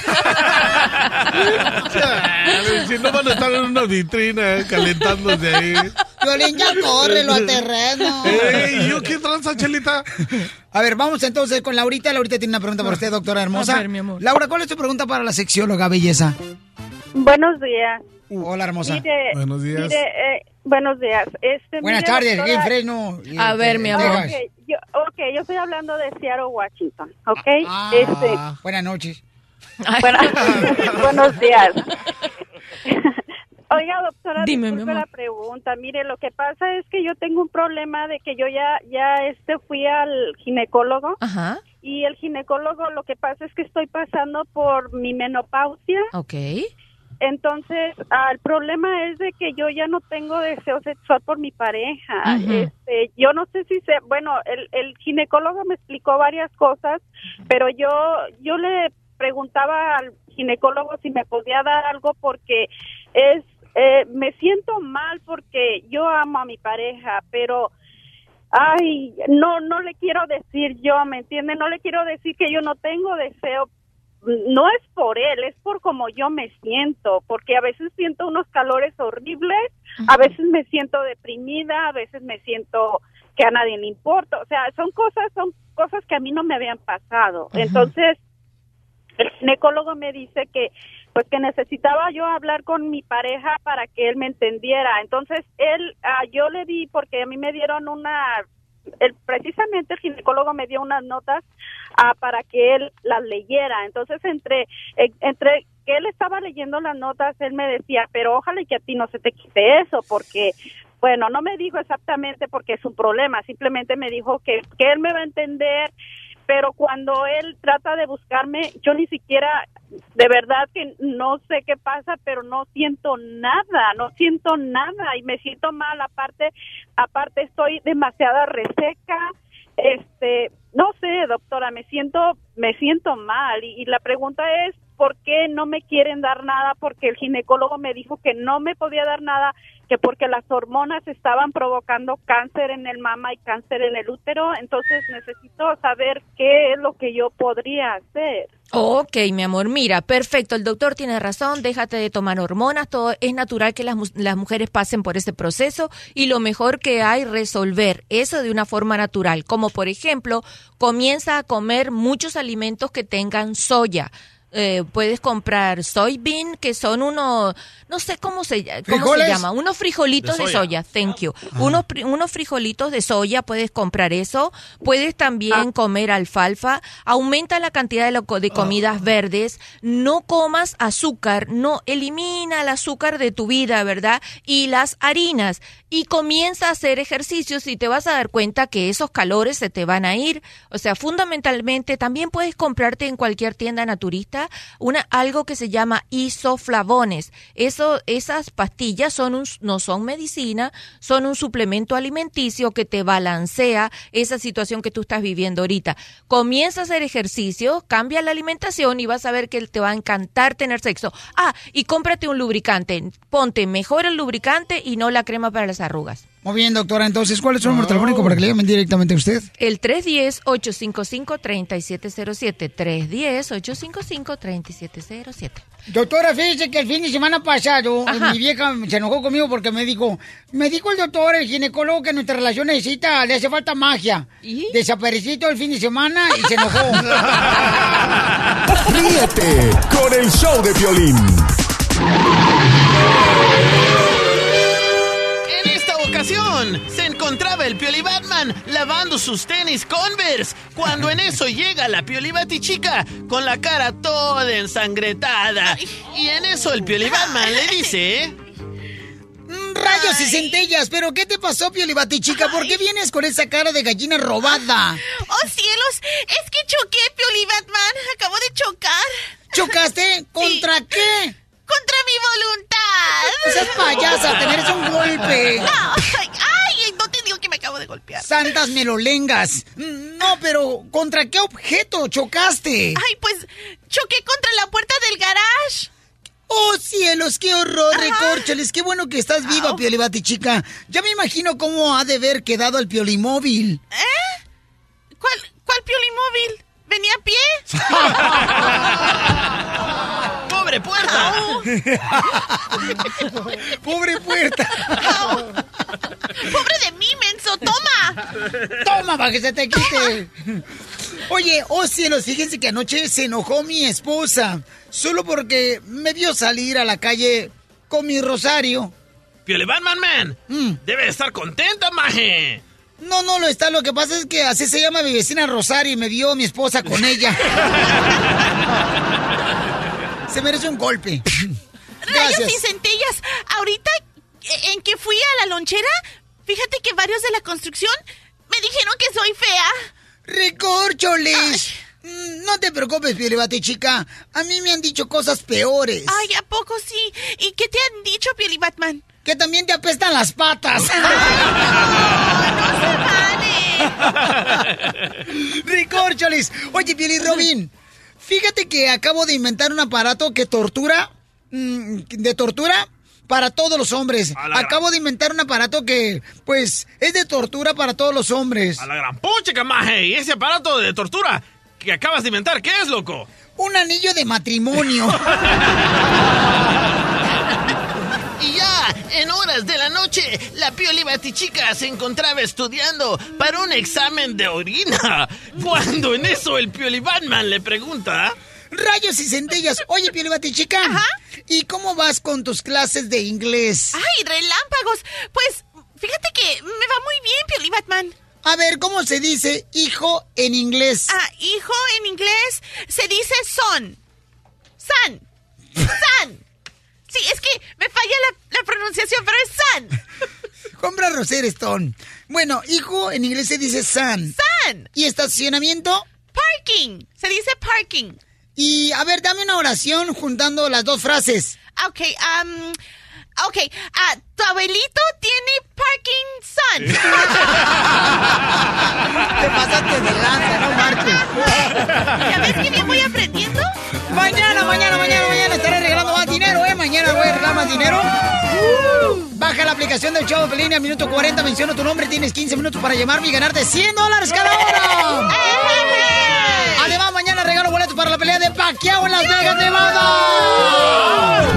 Si no van a estar en una vitrina eh, calentándose ahí. Violín, ya córrelo al terreno. Ey, ¿yo qué tranza, Chelita? A ver, vamos entonces con Laurita. Laurita tiene una pregunta para usted, doctora hermosa. A ver, mi amor. Laura, ¿cuál es tu pregunta para la sexióloga belleza? Buenos días. Hola, hermosa. Mire, Buenos días. mire, eh, buenos días. Este, Buenas mire, tardes, doctora- bien Fresno. A ver, mi amor. Texas. Ok, yo, ok, yo estoy hablando de Seattle, Washington, ¿ok? Ah, este, Buenas noches. bueno, buenos días. Oiga, doctora, Dime, mi amor. la pregunta. Mire, lo que pasa es que yo tengo un problema de que yo ya, ya este, fui al ginecólogo Ajá, y el ginecólogo lo que pasa es que estoy pasando por mi menopausia. ok. Entonces, ah, el problema es de que yo ya no tengo deseo sexual por mi pareja. Este, yo no sé si se, bueno, el, el ginecólogo me explicó varias cosas, pero yo, yo le preguntaba al ginecólogo si me podía dar algo porque es, eh, me siento mal porque yo amo a mi pareja, pero Ay, no, no le quiero decir yo, ¿me entiende? No le quiero decir que yo no tengo deseo. No es por él, es por como yo me siento, porque a veces siento unos calores horribles, a veces me siento deprimida, a veces me siento que a nadie le importa, o sea, son cosas, son cosas que a mí no me habían pasado. Entonces, el ginecólogo me dice que pues que necesitaba yo hablar con mi pareja para que él me entendiera. Entonces él, ah, yo le di porque a mí me dieron una, el, precisamente el ginecólogo me dio unas notas ah, para que él las leyera. Entonces entre eh, entre que él estaba leyendo las notas, él me decía, pero ojalá que a ti no se te quite eso porque bueno, no me dijo exactamente porque es un problema, simplemente me dijo que, que él me va a entender, pero cuando él trata de buscarme, yo ni siquiera, de verdad que no sé qué pasa, pero no siento nada, no siento nada y me siento mal, aparte, aparte estoy demasiada reseca, este, no sé, doctora, me siento, me siento mal. Y, y la pregunta es, ¿por qué no me quieren dar nada? Porque el ginecólogo me dijo que no me podía dar nada, que porque las hormonas estaban provocando cáncer en el mama y cáncer en el útero, entonces necesito saber qué es lo que yo podría hacer. Ok, mi amor, mira, perfecto, el doctor tiene razón, déjate de tomar hormonas, todo es natural que las, las mujeres pasen por ese proceso y lo mejor que hay resolver eso de una forma natural, como por ejemplo, comienza a comer muchos alimentos que tengan soya. Eh, puedes comprar soybean, que son unos, no sé cómo se, cómo se llama, unos frijolitos De de soya. thank you. Unos, pri- unos frijolitos de soya, puedes comprar eso. Puedes también comer alfalfa. Aumenta la cantidad de, lo- de comidas verdes. No comas azúcar. No, elimina el azúcar de tu vida, ¿verdad? Y las harinas. Y comienza a hacer ejercicios y te vas a dar cuenta que esos calores se te van a ir. O sea, fundamentalmente también puedes comprarte en cualquier tienda naturista una, algo que se llama isoflavones. Eso, esas pastillas son un- no son medicina, son un suplemento alimenticio que te balancea esa situación que tú estás viviendo ahorita. Comienza a hacer ejercicio, cambia la alimentación y vas a ver que te va a encantar tener sexo. Ah, y cómprate un lubricante. Ponte mejor el lubricante y no la crema para las arrugas. Muy bien, doctora. Entonces, ¿cuál es su número telefónico para que le llamen directamente a usted? El 310-855-3707. 310-855-3707. Doctora, fíjese que el fin de semana pasado Ajá. mi vieja se enojó conmigo porque me dijo, me dijo el doctor, el ginecólogo, que nuestra relación necesita, le hace falta magia. Desaparecí todo el fin de semana y se enojó. Ríete con el show de violín. Se encontraba el Pioli Batman lavando sus tenis Converse cuando en eso llega la Pioli Batichica con la cara toda ensangretada. Y en eso el Pioli Batman le dice... Rayos y centellas, pero ¿qué te pasó, Piolibati, chica? ¿Por qué vienes con esa cara de gallina robada? ¡Oh, cielos! Es que choqué, Pioli Batman. Acabo de chocar. ¿Chocaste? ¿Contra qué? ¡Contra mi voluntad! No seas payasa, te mereces un golpe. No, ay, ay, no te digo que me acabo de golpear. Santas melolengas. No, pero ¿contra qué objeto chocaste? Ay, pues choqué contra la puerta del garage. ¡Oh, cielos! ¡Qué horror, recórcholes! ¡Qué bueno que estás viva, Piolibati, chica! Ya me imagino cómo ha de haber quedado el Piolimóvil. ¿Eh? ¿Cuál, cuál Piolimóvil? ¿Venía a pie? ¡Pobre puerta! ¡Pobre puerta! ¡Pobre de mí, menso! ¡Toma! ¡Toma, para que se te quite! Oye, oh cielos, fíjense que anoche se enojó mi esposa. Solo porque me vio salir a la calle con mi rosario. Pioli Batman Man, debe estar contenta, maje. No, no lo está. Lo que pasa es que así se llama mi vecina Rosario y me vio mi esposa con ella. se merece un golpe. Rayos Gracias. y centellas. Ahorita eh, en que fui a la lonchera, fíjate que varios de la construcción me dijeron que soy fea. ¡Recorcholes! Mm, No te preocupes, Piolibate, chica. A mí me han dicho cosas peores. Ay, ¿a poco sí? ¿Y qué te han dicho, Pioli Batman? Que también te apestan las patas. Ricorcholis. Oye, Pioli Robin, fíjate que acabo de inventar un aparato que tortura, mm, de tortura para todos los hombres. Acabo de inventar un aparato que, pues, es de tortura para todos los hombres. A la gran pucha, maje. ¿Y ese aparato de tortura que acabas de inventar, qué es, loco? Un anillo de matrimonio. En horas de la noche, la Pioli Batichica se encontraba estudiando para un examen de orina. Cuando en eso el Pioli Batman le pregunta... Rayos y centellas. Oye, Piolibate, chica. ¿Y cómo vas con tus clases de inglés? ¡Ay, relámpagos! Pues, fíjate que me va muy bien, Pioli Batman. A ver, ¿cómo se dice hijo en inglés? Ah, hijo en inglés se dice son. San. San. Sí, es que me falla la, la pronunciación, pero es san. Compra Roser Stone. Bueno, hijo en inglés se dice son. San. ¿Y estacionamiento? Parking. Se dice parking. Y a ver, dame una oración juntando las dos frases. Ok, um, ok. ah, tu abuelito tiene parking sun. Te pasaste de lanza, no marches. ¿Ya ves que bien voy aprendiendo? Mañana, mañana, mañana, mañana estaré regalando más dinero, ¿eh? Mañana voy a regalar más dinero. Baja la aplicación del show Pelín al minuto 40, menciona tu nombre, tienes 15 minutos para llamarme y ganarte 100 dólares cada hora. Además, mañana regalo boletos para la pelea de Pacquiao en Las Vegas, Nevada.